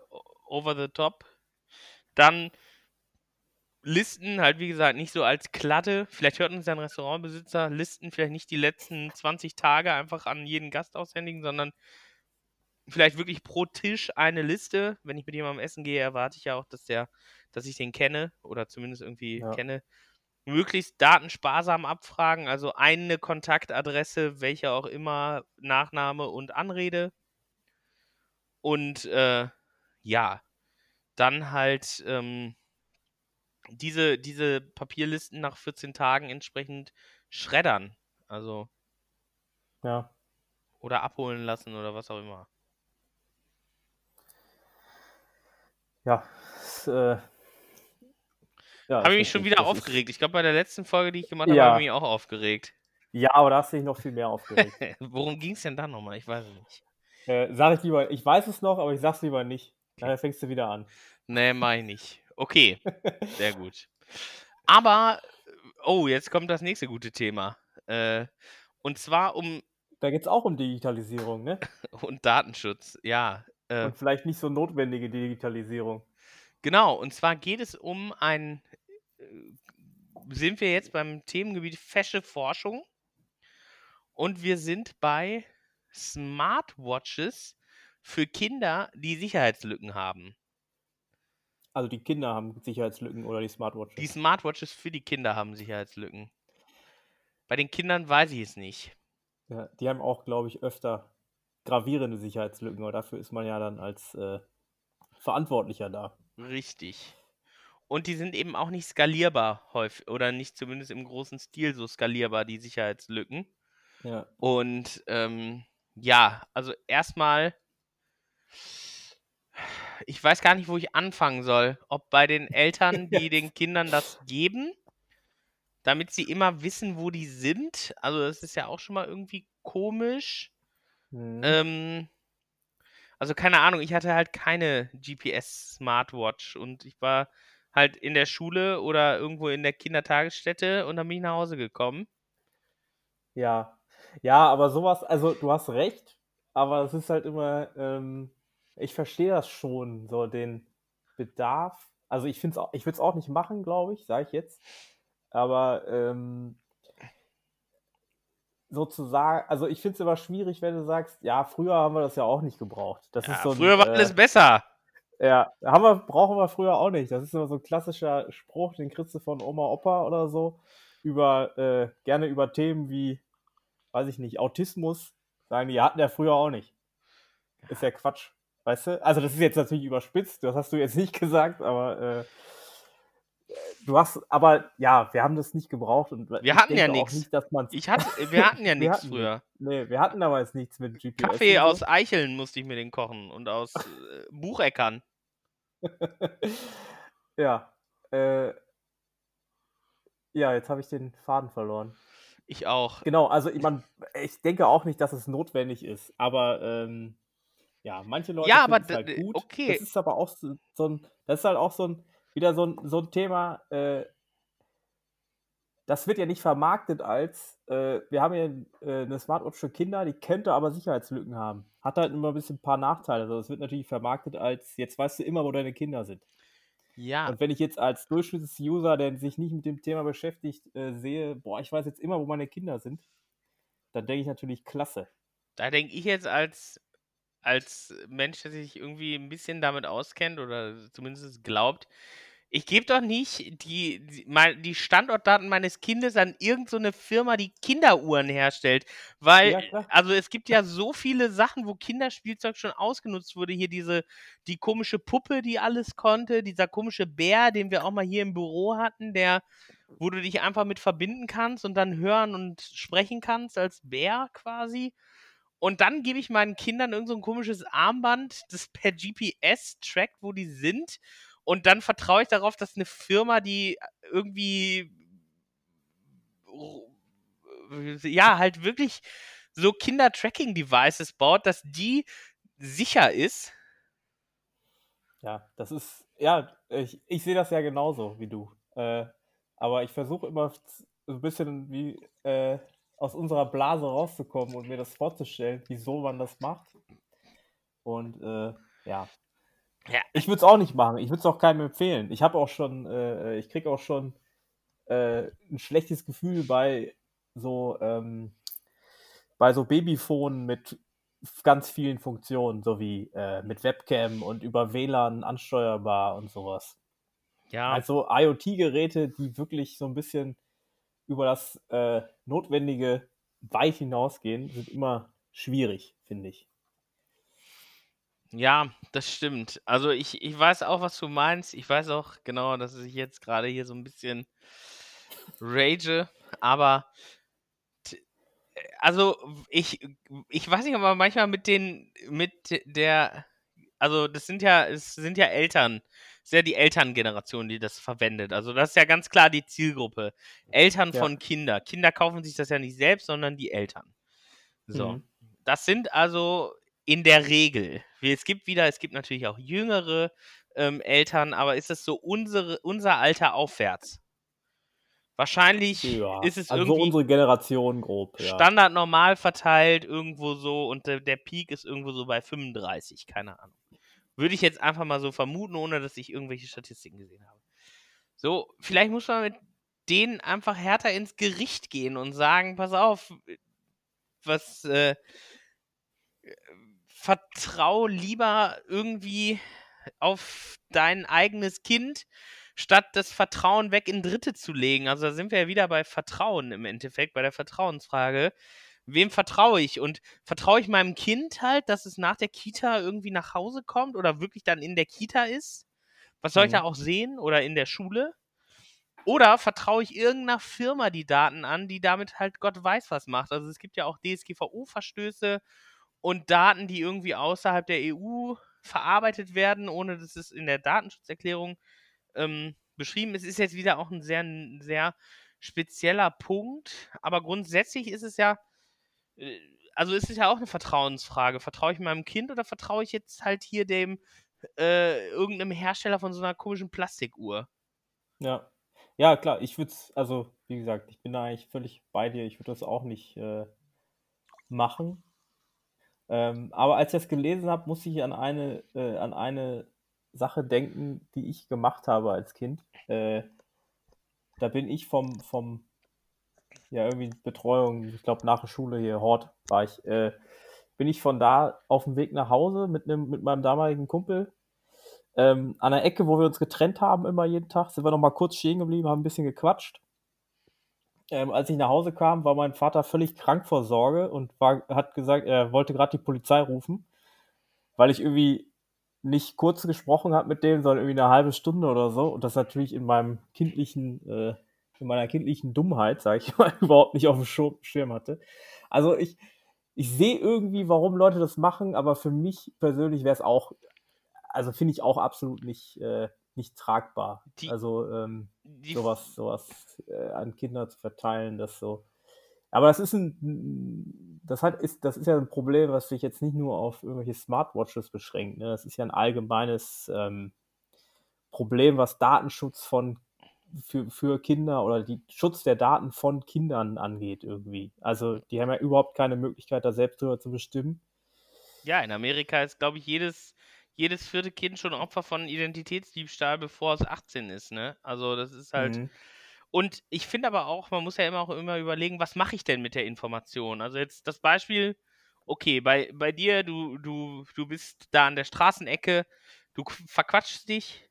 over the top. Dann Listen halt, wie gesagt, nicht so als Klatte. Vielleicht hört uns ja ein Restaurantbesitzer, Listen vielleicht nicht die letzten 20 Tage einfach an jeden Gast aushändigen, sondern vielleicht wirklich pro Tisch eine Liste. Wenn ich mit jemandem essen gehe, erwarte ich ja auch, dass der, dass ich den kenne oder zumindest irgendwie Ja. kenne. Möglichst datensparsam abfragen, also eine Kontaktadresse, welche auch immer, Nachname und Anrede. Und äh, ja, dann halt ähm, diese, diese Papierlisten nach 14 Tagen entsprechend schreddern. Also, Ja. oder abholen lassen oder was auch immer. Ja. Das, äh, ja, Habe ich mich schon wieder aufgeregt. Ich glaube, bei der letzten Folge, die ich gemacht habe, Ja. habe ich mich auch aufgeregt. Ja, aber da hast du dich noch viel mehr aufgeregt. Worum ging es denn dann nochmal? Ich weiß es nicht. äh, sag ich lieber, ich weiß es noch, aber ich sag's lieber nicht. Dann fängst du wieder an. Nee, mach ich nicht. Okay, sehr gut. Aber, oh, jetzt kommt das nächste gute Thema. Äh, und zwar um Da geht's auch um Digitalisierung, ne? und Datenschutz. Ja, äh, Und vielleicht nicht so notwendige Digitalisierung. Genau. Und zwar geht es um ein. äh, Sind wir jetzt beim Themengebiet fesche Forschung? Und wir sind bei Smartwatches für Kinder, die Sicherheitslücken haben. Also die Kinder haben Sicherheitslücken oder die Smartwatches. Die Smartwatches für die Kinder haben Sicherheitslücken. Bei den Kindern weiß ich es nicht. ja, die haben auch, glaube ich, öfter gravierende Sicherheitslücken, aber dafür ist man ja dann als äh, Verantwortlicher da. Richtig. Und die sind eben auch nicht skalierbar häufig oder nicht zumindest im großen Stil so skalierbar, die Sicherheitslücken. Ja. Und ähm, ja, also erstmal, ich weiß gar nicht, wo ich anfangen soll. Ob bei den Eltern, die den Kindern das geben, damit sie immer wissen, wo die sind. Also das ist ja auch schon mal irgendwie komisch. Mhm. Ähm, also keine Ahnung, ich hatte halt keine GPS-Smartwatch und ich war halt in der Schule oder irgendwo in der Kindertagesstätte und dann bin ich nach Hause gekommen. Ja. Ja, aber sowas, also du hast recht, aber es ist halt immer, ähm, ich verstehe das schon, so den Bedarf. Also ich finde es auch, ich würde es auch nicht machen, glaube ich, sage ich jetzt. Aber ähm, sozusagen, also ich finde es immer schwierig, wenn du sagst, ja, früher haben wir das ja auch nicht gebraucht. Das Ja, ist so ein, früher war äh, alles besser. Ja, haben wir, brauchen wir früher auch nicht. Das ist immer so ein klassischer Spruch, den kriegst du von Oma, Opa oder so. Über, äh, gerne über Themen wie, weiß ich nicht, Autismus. Sagen die, hatten ja früher auch nicht. Ist ja Quatsch. Weißt du? Also, das ist jetzt natürlich überspitzt. Das hast du jetzt nicht gesagt, aber, äh, du hast, aber ja, wir haben das nicht gebraucht und Wir hatten ja auch nix. nicht, dass man Ich hatte, wir hatten ja nichts früher. Nee, wir hatten damals nichts mit GPS. Kaffee aus Eicheln musste ich mir den kochen und aus äh, Bucheckern. ja. Äh, ja, jetzt habe ich den Faden verloren. Ich auch. Genau, also ich, man, ich denke auch nicht, dass es notwendig ist, aber ähm, ja, manche Leute Ja, aber halt gut. okay. Das ist aber auch so, so ein, das ist halt auch so ein, wieder so ein, so ein Thema, äh, das wird ja nicht vermarktet als, äh, wir haben ja äh, eine Smartwatch für Kinder, die könnte aber Sicherheitslücken haben. Hat halt immer ein bisschen ein paar Nachteile. Also es wird natürlich vermarktet als, jetzt weißt du immer, wo deine Kinder sind. Ja. Und wenn ich jetzt als Durchschnittsuser, der sich nicht mit dem Thema beschäftigt, äh, sehe, boah, ich weiß jetzt immer, wo meine Kinder sind, dann denke ich natürlich, klasse. Da denke ich jetzt als, als Mensch, der sich irgendwie ein bisschen damit auskennt oder zumindest glaubt, ich gebe doch nicht die, die, mein, die Standortdaten meines Kindes an irgendeine so Firma, die Kinderuhren herstellt. Weil, Ja, also es gibt ja so viele Sachen, wo Kinderspielzeug schon ausgenutzt wurde. Hier diese, die komische Puppe, die alles konnte, dieser komische Bär, den wir auch mal hier im Büro hatten, der, wo du dich einfach mit verbinden kannst und dann hören und sprechen kannst als Bär quasi. Und dann gebe ich meinen Kindern irgend so ein komisches Armband, das per GPS trackt, wo die sind. Und dann vertraue ich darauf, dass eine Firma, die irgendwie ja, halt wirklich so Kinder-Tracking-Devices baut, dass die sicher ist. Ja, das ist, ja, ich, ich sehe das ja genauso wie du. Äh, aber ich versuche immer so ein bisschen wie äh, aus unserer Blase rauszukommen und mir das vorzustellen, wieso man das macht. Und äh, ja, Ja. Ich würde es auch nicht machen. Ich würde es auch keinem empfehlen. Ich habe auch schon, äh, ich kriege auch schon äh, ein schlechtes Gefühl bei so, ähm, bei so Babyphonen mit ganz vielen Funktionen, so wie äh, mit Webcam und über WLAN ansteuerbar und sowas. Ja, Also IoT-Geräte, die wirklich so ein bisschen über das äh, Notwendige weit hinausgehen, sind immer schwierig, finde ich. ja, das stimmt. Also ich, ich weiß auch, was du meinst. Ich weiß auch genau, dass ich jetzt gerade hier so ein bisschen rage, aber also ich, ich weiß nicht, aber manchmal mit den, mit der, also das sind ja, es sind ja Eltern, ja die Elterngeneration, die das verwendet. Also das ist ja ganz klar die Zielgruppe. Eltern Ja. von Kinder. Kinder kaufen sich das ja nicht selbst, sondern die Eltern. So. Mhm. Das sind also in der Regel. Es gibt wieder, es gibt natürlich auch jüngere ähm, Eltern, aber ist es so unsere, unser Alter aufwärts? Wahrscheinlich Ja, ist es also so irgendwie unsere Generation grob. Ja. Standard normal verteilt, irgendwo so, und der, der Peak ist irgendwo so bei 35, keine Ahnung. Würde ich jetzt einfach mal so vermuten, ohne dass ich irgendwelche Statistiken gesehen habe. So, vielleicht muss man mit denen einfach härter ins Gericht gehen und sagen, pass auf, was, äh, vertrau lieber irgendwie auf dein eigenes Kind, statt das Vertrauen weg in Dritte zu legen. Also da sind wir ja wieder bei Vertrauen im Endeffekt, bei der Vertrauensfrage. Wem vertraue ich? Und vertraue ich meinem Kind halt, dass es nach der Kita irgendwie nach Hause kommt oder wirklich dann in der Kita ist? Was soll ich da Mhm. auch sehen? Oder in der Schule? Oder vertraue ich irgendeiner Firma die Daten an, die damit halt Gott weiß was macht? Also es gibt ja auch DSGVO-Verstöße und Daten, die irgendwie außerhalb der EU verarbeitet werden, ohne dass es in der Datenschutzerklärung ähm, beschrieben ist. Ist jetzt wieder auch ein sehr, ein sehr spezieller Punkt, aber grundsätzlich ist es ja, äh, also ist es ja auch eine Vertrauensfrage. Vertraue ich meinem Kind oder vertraue ich jetzt halt hier dem äh, irgendeinem Hersteller von so einer komischen Plastikuhr? Ja. Ja, klar, ich würde es, also wie gesagt, ich bin da eigentlich völlig bei dir. Ich würde das auch nicht äh, machen. Ähm, aber als ich das gelesen habe, musste ich an eine, äh, an eine Sache denken, die ich gemacht habe als Kind. Äh, da bin ich vom, vom, ja, irgendwie Betreuung, ich glaube nach der Schule hier, Hort war ich, äh, bin ich von da auf dem Weg nach Hause mit, einem, mit meinem damaligen Kumpel ähm, an der Ecke, wo wir uns getrennt haben, immer jeden Tag, sind wir noch mal kurz stehen geblieben, haben ein bisschen gequatscht. Ähm, als ich nach Hause kam, war mein Vater völlig krank vor Sorge und war, hat gesagt, er wollte gerade die Polizei rufen, weil ich irgendwie nicht kurz gesprochen habe mit dem, sondern irgendwie eine halbe Stunde oder so. Und das natürlich in meinem kindlichen, äh, in meiner kindlichen Dummheit, sage ich mal, überhaupt nicht auf dem Schir- Schirm hatte. Also ich, ich sehe irgendwie, warum Leute das machen, aber für mich persönlich wäre es auch, also finde ich auch absolut nicht, äh, nicht tragbar. Die- also ähm, sowas, sowas äh, an Kinder zu verteilen, das so. Aber das ist ein, das hat, ist, das ist ja ein Problem, was sich jetzt nicht nur auf irgendwelche Smartwatches beschränkt. Ne? Das ist ja ein allgemeines ähm, Problem, was Datenschutz von für, für Kinder oder die Schutz der Daten von Kindern angeht irgendwie. Also die haben ja überhaupt keine Möglichkeit, da selbst drüber zu bestimmen. Ja, in Amerika ist, glaube ich, jedes, jedes vierte Kind schon Opfer von Identitätsdiebstahl, bevor es 18 ist, ne? Also das ist halt. Mhm. Und ich finde aber auch, man muss ja immer auch immer überlegen, was mache ich denn mit der Information? Also jetzt das Beispiel, okay, bei, bei dir, du, du, du bist da an der Straßenecke, du verquatschst dich,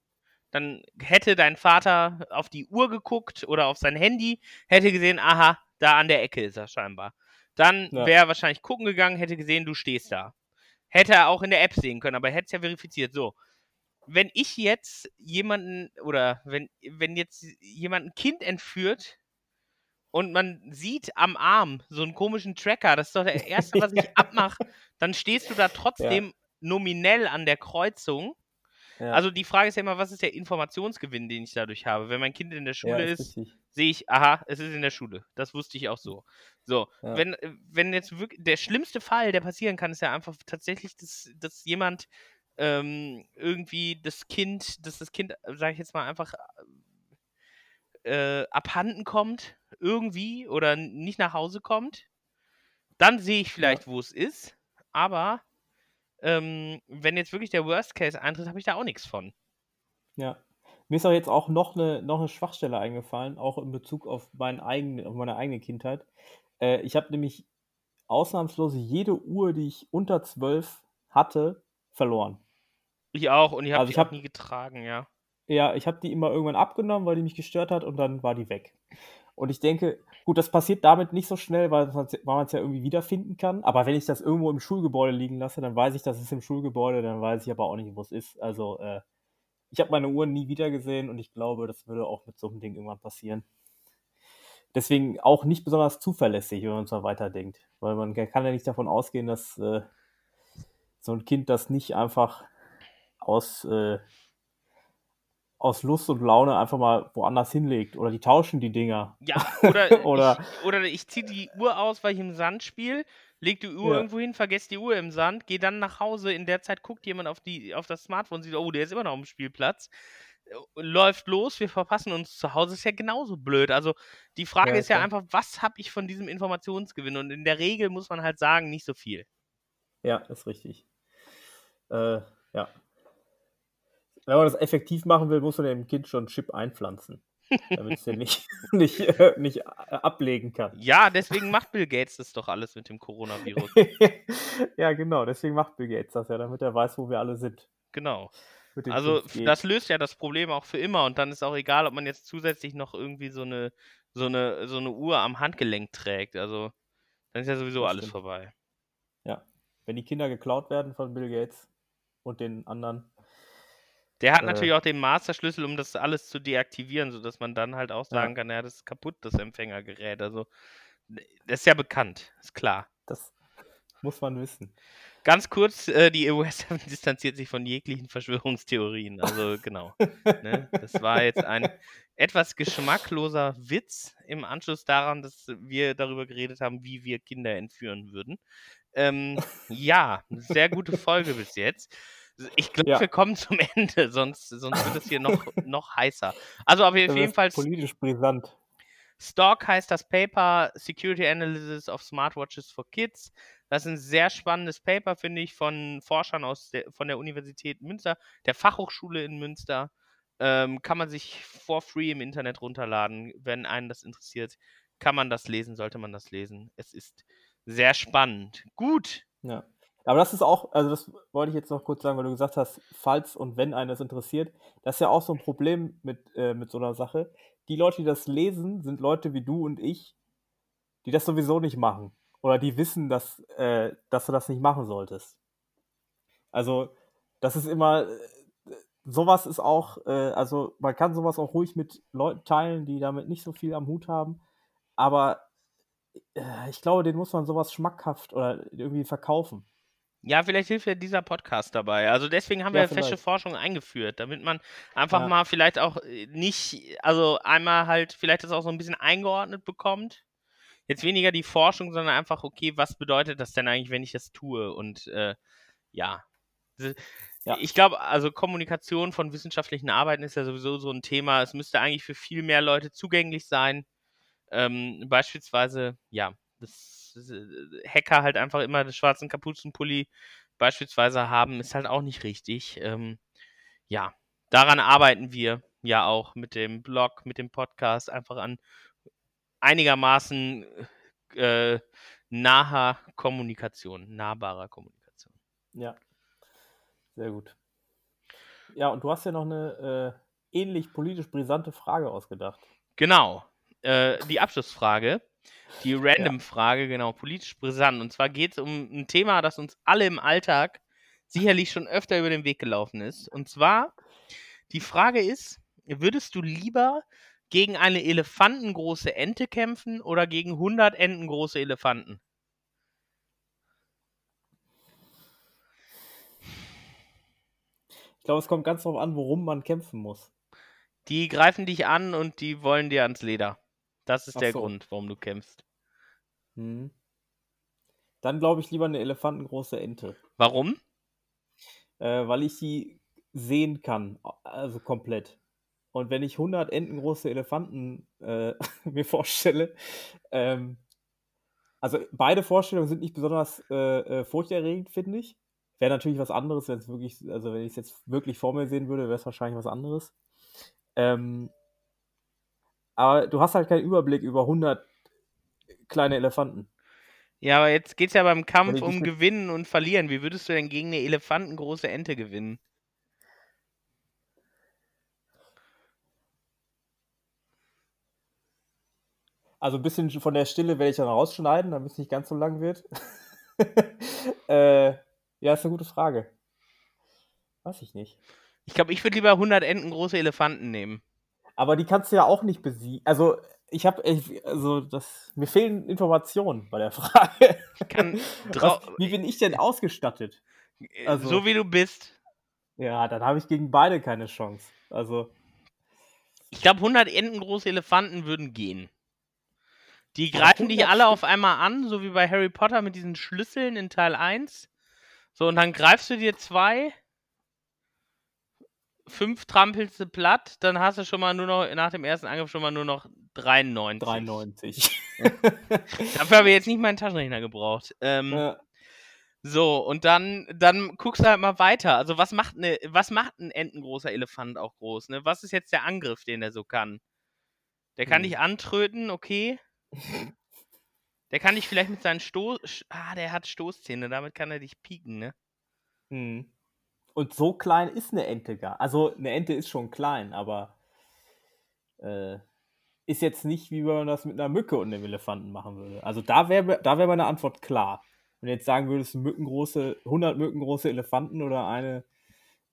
dann hätte dein Vater auf die Uhr geguckt oder auf sein Handy, hätte gesehen, aha, da an der Ecke ist er scheinbar. Dann ja. wäre er wahrscheinlich gucken gegangen, hätte gesehen, du stehst da. Hätte er auch in der App sehen können, aber er hätte es ja verifiziert. So. Wenn ich jetzt jemanden oder wenn, wenn jetzt jemand ein Kind entführt und man sieht am Arm so einen komischen Tracker, das ist doch der erste, was ich abmache, dann stehst du da trotzdem ja. nominell an der Kreuzung. Ja. Also die Frage ist ja immer, was ist der Informationsgewinn, den ich dadurch habe? Wenn mein Kind in der Schule ja, ist, ist sehe ich, aha, es ist in der Schule. Das wusste ich auch so. So, ja. wenn, äh, wenn jetzt wirklich der schlimmste Fall, der passieren kann, ist ja einfach tatsächlich, dass, dass jemand ähm, irgendwie das Kind, dass das Kind, sage ich jetzt mal, einfach äh, abhanden kommt, irgendwie, oder nicht nach Hause kommt. Dann sehe ich vielleicht, wo es ist. Aber ähm, wenn jetzt wirklich der Worst Case eintritt, habe ich da auch nichts von. Ja. Mir ist auch jetzt auch noch eine, noch eine Schwachstelle eingefallen, auch in Bezug auf, meinen eigenen, auf meine eigene Kindheit. Äh, ich habe nämlich ausnahmslos jede Uhr, die ich unter zwölf hatte, verloren. Ich auch und ich habe also die hab, nie getragen, ja. Ja, ich habe die immer irgendwann abgenommen, weil die mich gestört hat und dann war die weg. Und ich denke, gut, das passiert damit nicht so schnell, weil, man es ja irgendwie wiederfinden kann. Aber wenn ich das irgendwo im Schulgebäude liegen lasse, dann weiß ich, dass es im Schulgebäude, dann weiß ich aber auch nicht, wo es ist. Also, äh, ich habe meine Uhren nie wieder gesehen und ich glaube, das würde auch mit so einem Ding irgendwann passieren. Deswegen auch nicht besonders zuverlässig, wenn man so weiterdenkt. Weil man kann ja nicht davon ausgehen, dass äh, so ein Kind das nicht einfach aus äh, aus Lust und Laune einfach mal woanders hinlegt. Oder die tauschen die Dinger. Ja, oder, oder ich, oder ich ziehe die Uhr aus, weil ich im Sand spiele, leg die Uhr ja. irgendwo hin, vergesse die Uhr im Sand, gehe dann nach Hause. In der Zeit guckt jemand auf, die, auf das Smartphone, sieht, oh, der ist immer noch am Spielplatz. Äh, läuft los, wir verpassen uns zu Hause, ist ja genauso blöd. Also die Frage ja, ist ja einfach, was habe ich von diesem Informationsgewinn? Und in der Regel muss man halt sagen, nicht so viel. Ja, ist richtig. Äh, ja, wenn man das effektiv machen will, muss man dem Kind schon einen Chip einpflanzen. damit es den nicht, nicht, äh, nicht äh, ablegen kann. Ja, deswegen macht Bill Gates das doch alles mit dem Coronavirus. ja, genau, deswegen macht Bill Gates das ja, damit er weiß, wo wir alle sind. Genau. Also das löst ja das Problem auch für immer und dann ist auch egal, ob man jetzt zusätzlich noch irgendwie so eine, so eine, so eine Uhr am Handgelenk trägt. Also dann ist ja sowieso das alles stimmt. vorbei. Ja. Wenn die Kinder geklaut werden von Bill Gates und den anderen, der hat äh, natürlich auch den Masterschlüssel, um das alles zu deaktivieren, sodass man dann halt auch sagen ja. kann, ja, das ist kaputt, das Empfängergerät. Also, das ist ja bekannt, ist klar. Das muss man wissen. Ganz kurz, äh, die EU7 distanziert sich von jeglichen Verschwörungstheorien. Also genau. ne? Das war jetzt ein etwas geschmackloser Witz im Anschluss daran, dass wir darüber geredet haben, wie wir Kinder entführen würden. Ähm, ja, sehr gute Folge bis jetzt. Ich glaube, ja. wir kommen zum Ende, sonst, sonst wird es hier noch, noch heißer. Also auf jeden Fall. Politisch brisant. Stock heißt das Paper Security Analysis of Smartwatches for Kids. Das ist ein sehr spannendes Paper, finde ich, von Forschern aus der, von der Universität Münster, der Fachhochschule in Münster. Ähm, kann man sich for free im Internet runterladen. Wenn einen das interessiert, kann man das lesen, sollte man das lesen. Es ist sehr spannend. Gut. Ja. Aber das ist auch, also das wollte ich jetzt noch kurz sagen, weil du gesagt hast, falls und wenn einen das interessiert, das ist ja auch so ein Problem mit, äh, mit so einer Sache. Die Leute, die das lesen, sind Leute wie du und ich, die das sowieso nicht machen. Oder die wissen, dass, äh, dass du das nicht machen solltest. Also, das ist immer, äh, sowas ist auch, äh, also man kann sowas auch ruhig mit Leuten teilen, die damit nicht so viel am Hut haben. Aber äh, ich glaube, den muss man sowas schmackhaft oder irgendwie verkaufen. Ja, vielleicht hilft ja dieser Podcast dabei. Also deswegen haben ja, wir vielleicht. Forschung eingeführt, damit man einfach ja. mal vielleicht auch äh, nicht, also einmal halt vielleicht das auch so ein bisschen eingeordnet bekommt. Jetzt weniger die Forschung, sondern einfach, okay, was bedeutet das denn eigentlich, wenn ich das tue? Und äh, ja, Ja. Ich glaube, also Kommunikation von wissenschaftlichen Arbeiten ist ja sowieso so ein Thema. Es müsste eigentlich für viel mehr Leute zugänglich sein. Ähm, beispielsweise, ja, das äh, Hacker halt einfach immer den schwarzen Kapuzenpulli beispielsweise haben, ist halt auch nicht richtig. Ähm, ja, daran arbeiten wir ja auch mit dem Blog, mit dem Podcast, einfach an einigermaßen äh, naher Kommunikation, nahbarer Kommunikation. Ja, sehr gut. Ja, und du hast ja noch eine äh, ähnlich politisch brisante Frage ausgedacht. Genau, äh, die Abschlussfrage, die Random-Frage, genau, politisch brisant. Und zwar geht es um ein Thema, das uns alle im Alltag sicherlich schon öfter über den Weg gelaufen ist. Und zwar, die Frage ist, würdest du lieber gegen eine elefantengroße Ente kämpfen oder gegen 100 entengroße Elefanten? Ich glaube, es kommt ganz darauf an, worum man kämpfen muss. Die greifen dich an und die wollen dir ans Leder. Das ist Ach der so. Grund, warum du kämpfst. Hm. Dann glaube ich lieber eine elefantengroße Ente, Warum? äh, weil ich sie sehen kann, also komplett. Und wenn ich 100 entengroße Elefanten äh, mir vorstelle, ähm, also beide Vorstellungen sind nicht besonders äh, äh, furchterregend, finde ich. Wäre natürlich was anderes, wenn es wirklich, also wenn ich es jetzt wirklich vor mir sehen würde, wäre es wahrscheinlich was anderes. Ähm, aber du hast halt keinen Überblick über 100 kleine Elefanten. Ja, aber jetzt geht es ja beim Kampf um Gewinnen und Verlieren. Wie würdest du denn gegen eine elefantengroße Ente gewinnen? Also ein bisschen von der Stille werde ich dann rausschneiden, damit es nicht ganz so lang wird. äh, ja, ist eine gute Frage. Weiß ich nicht. Ich glaube, ich würde lieber 100 entengroße Elefanten nehmen. Aber die kannst du ja auch nicht besiegen. Also ich habe, also das, mir fehlen Informationen bei der Frage. Was, wie bin ich denn ausgestattet? äh, also- so wie du bist. Ja, dann habe ich gegen beide keine Chance. Also Ich glaube, 100 entengroße Elefanten würden gehen. Die greifen dich 100 alle auf einmal an, so wie bei Harry Potter mit diesen Schlüsseln in Teil 1. So, und dann greifst du dir zwei, fünf trampelst du platt, dann hast du schon mal nur noch, nach dem ersten Angriff schon mal nur noch 93. 93. Dafür habe ich jetzt nicht meinen Taschenrechner gebraucht. Ähm, ja, So, und dann, dann guckst du halt mal weiter. Also, was macht, ne, was macht ein entengroßer Elefant auch groß? Ne? Was ist jetzt der Angriff, den er so kann? Der kann Hm. dich antröten, okay. Der kann dich vielleicht mit seinen Stoß. Ah, der hat Stoßzähne, damit kann er dich pieken, ne? hm. Und so klein ist eine Ente gar. Also eine Ente ist schon klein, aber äh, ist jetzt nicht, wie man das mit einer Mücke und einem Elefanten machen würde. Also da wäre da wär meine Antwort klar. Wenn du jetzt sagen würdest, mückengroße, 100 mückengroße Elefanten oder eine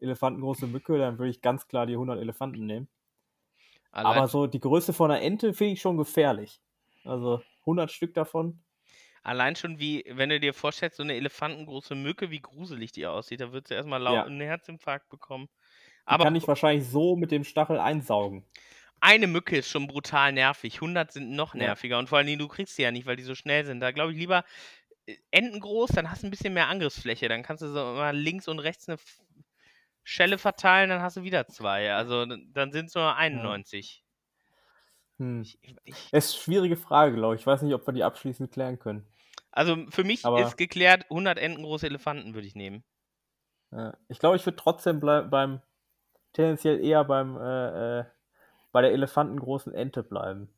elefantengroße Mücke, dann würde ich ganz klar die 100 Elefanten nehmen. Allein, Aber so die Größe von einer Ente finde ich schon gefährlich. Also 100 Stück davon. Allein schon wie, wenn du dir vorstellst, so eine elefantengroße Mücke, wie gruselig die aussieht, da würdest du erstmal laut Ja. einen Herzinfarkt bekommen. Die Aber kann ich wahrscheinlich so mit dem Stachel einsaugen. eine Mücke ist schon brutal nervig. 100 sind noch Ja. nerviger. Und vor allen Dingen, du kriegst sie ja nicht, weil die so schnell sind. Da glaube ich lieber äh, Enten groß, dann hast du ein bisschen mehr Angriffsfläche. Dann kannst du so mal links und rechts eine Schelle verteilen, dann hast du wieder zwei. Also dann sind es nur 91. Hm. Ich, ich, ich, Es ist eine schwierige Frage, glaube ich. Ich weiß nicht, ob wir die abschließend klären können. also für mich Aber- ist geklärt, 100 Enten große Elefanten würde ich nehmen. Ja. Ich glaube, ich würde trotzdem beim tendenziell eher beim äh, äh, bei der elefantengroßen Ente bleiben.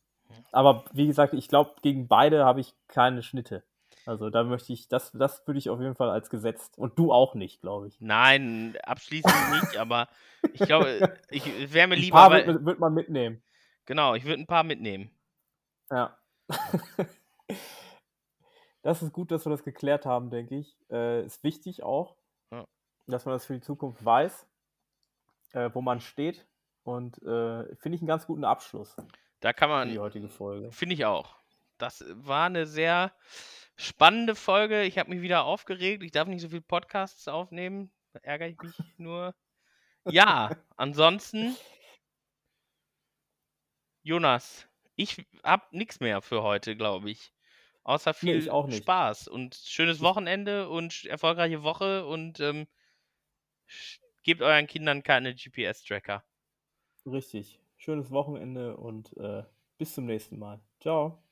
Aber wie gesagt, ich glaube, gegen beide habe ich keine Schnitte. Also da möchte ich, das, das würde ich auf jeden Fall als gesetzt. Und du auch nicht, glaube ich. Nein, abschließend nicht, aber ich glaube, ich wäre mir Ein lieber, paar weil, wird, wird man mitnehmen. Genau, ich würde ein paar mitnehmen. Ja. das ist gut, dass wir das geklärt haben, denke ich. Äh, ist wichtig auch, Ja. dass man das für die Zukunft weiß, äh, wo man steht. Und äh, finde ich einen ganz guten Abschluss Da kann für die man, heutige Folge. finde ich auch. Das war eine sehr spannende Folge. Ich habe mich wieder aufgeregt. Ich darf nicht so viel Podcasts aufnehmen. Da ärgere ich mich nur. Ja, ansonsten, Jonas, ich habe nichts mehr für heute, glaube ich. Außer Nee, viel nicht. Spaß und schönes Wochenende und erfolgreiche Woche und ähm, gebt euren Kindern keine GPS-Tracker. Richtig. Schönes Wochenende und äh, bis zum nächsten Mal. Ciao.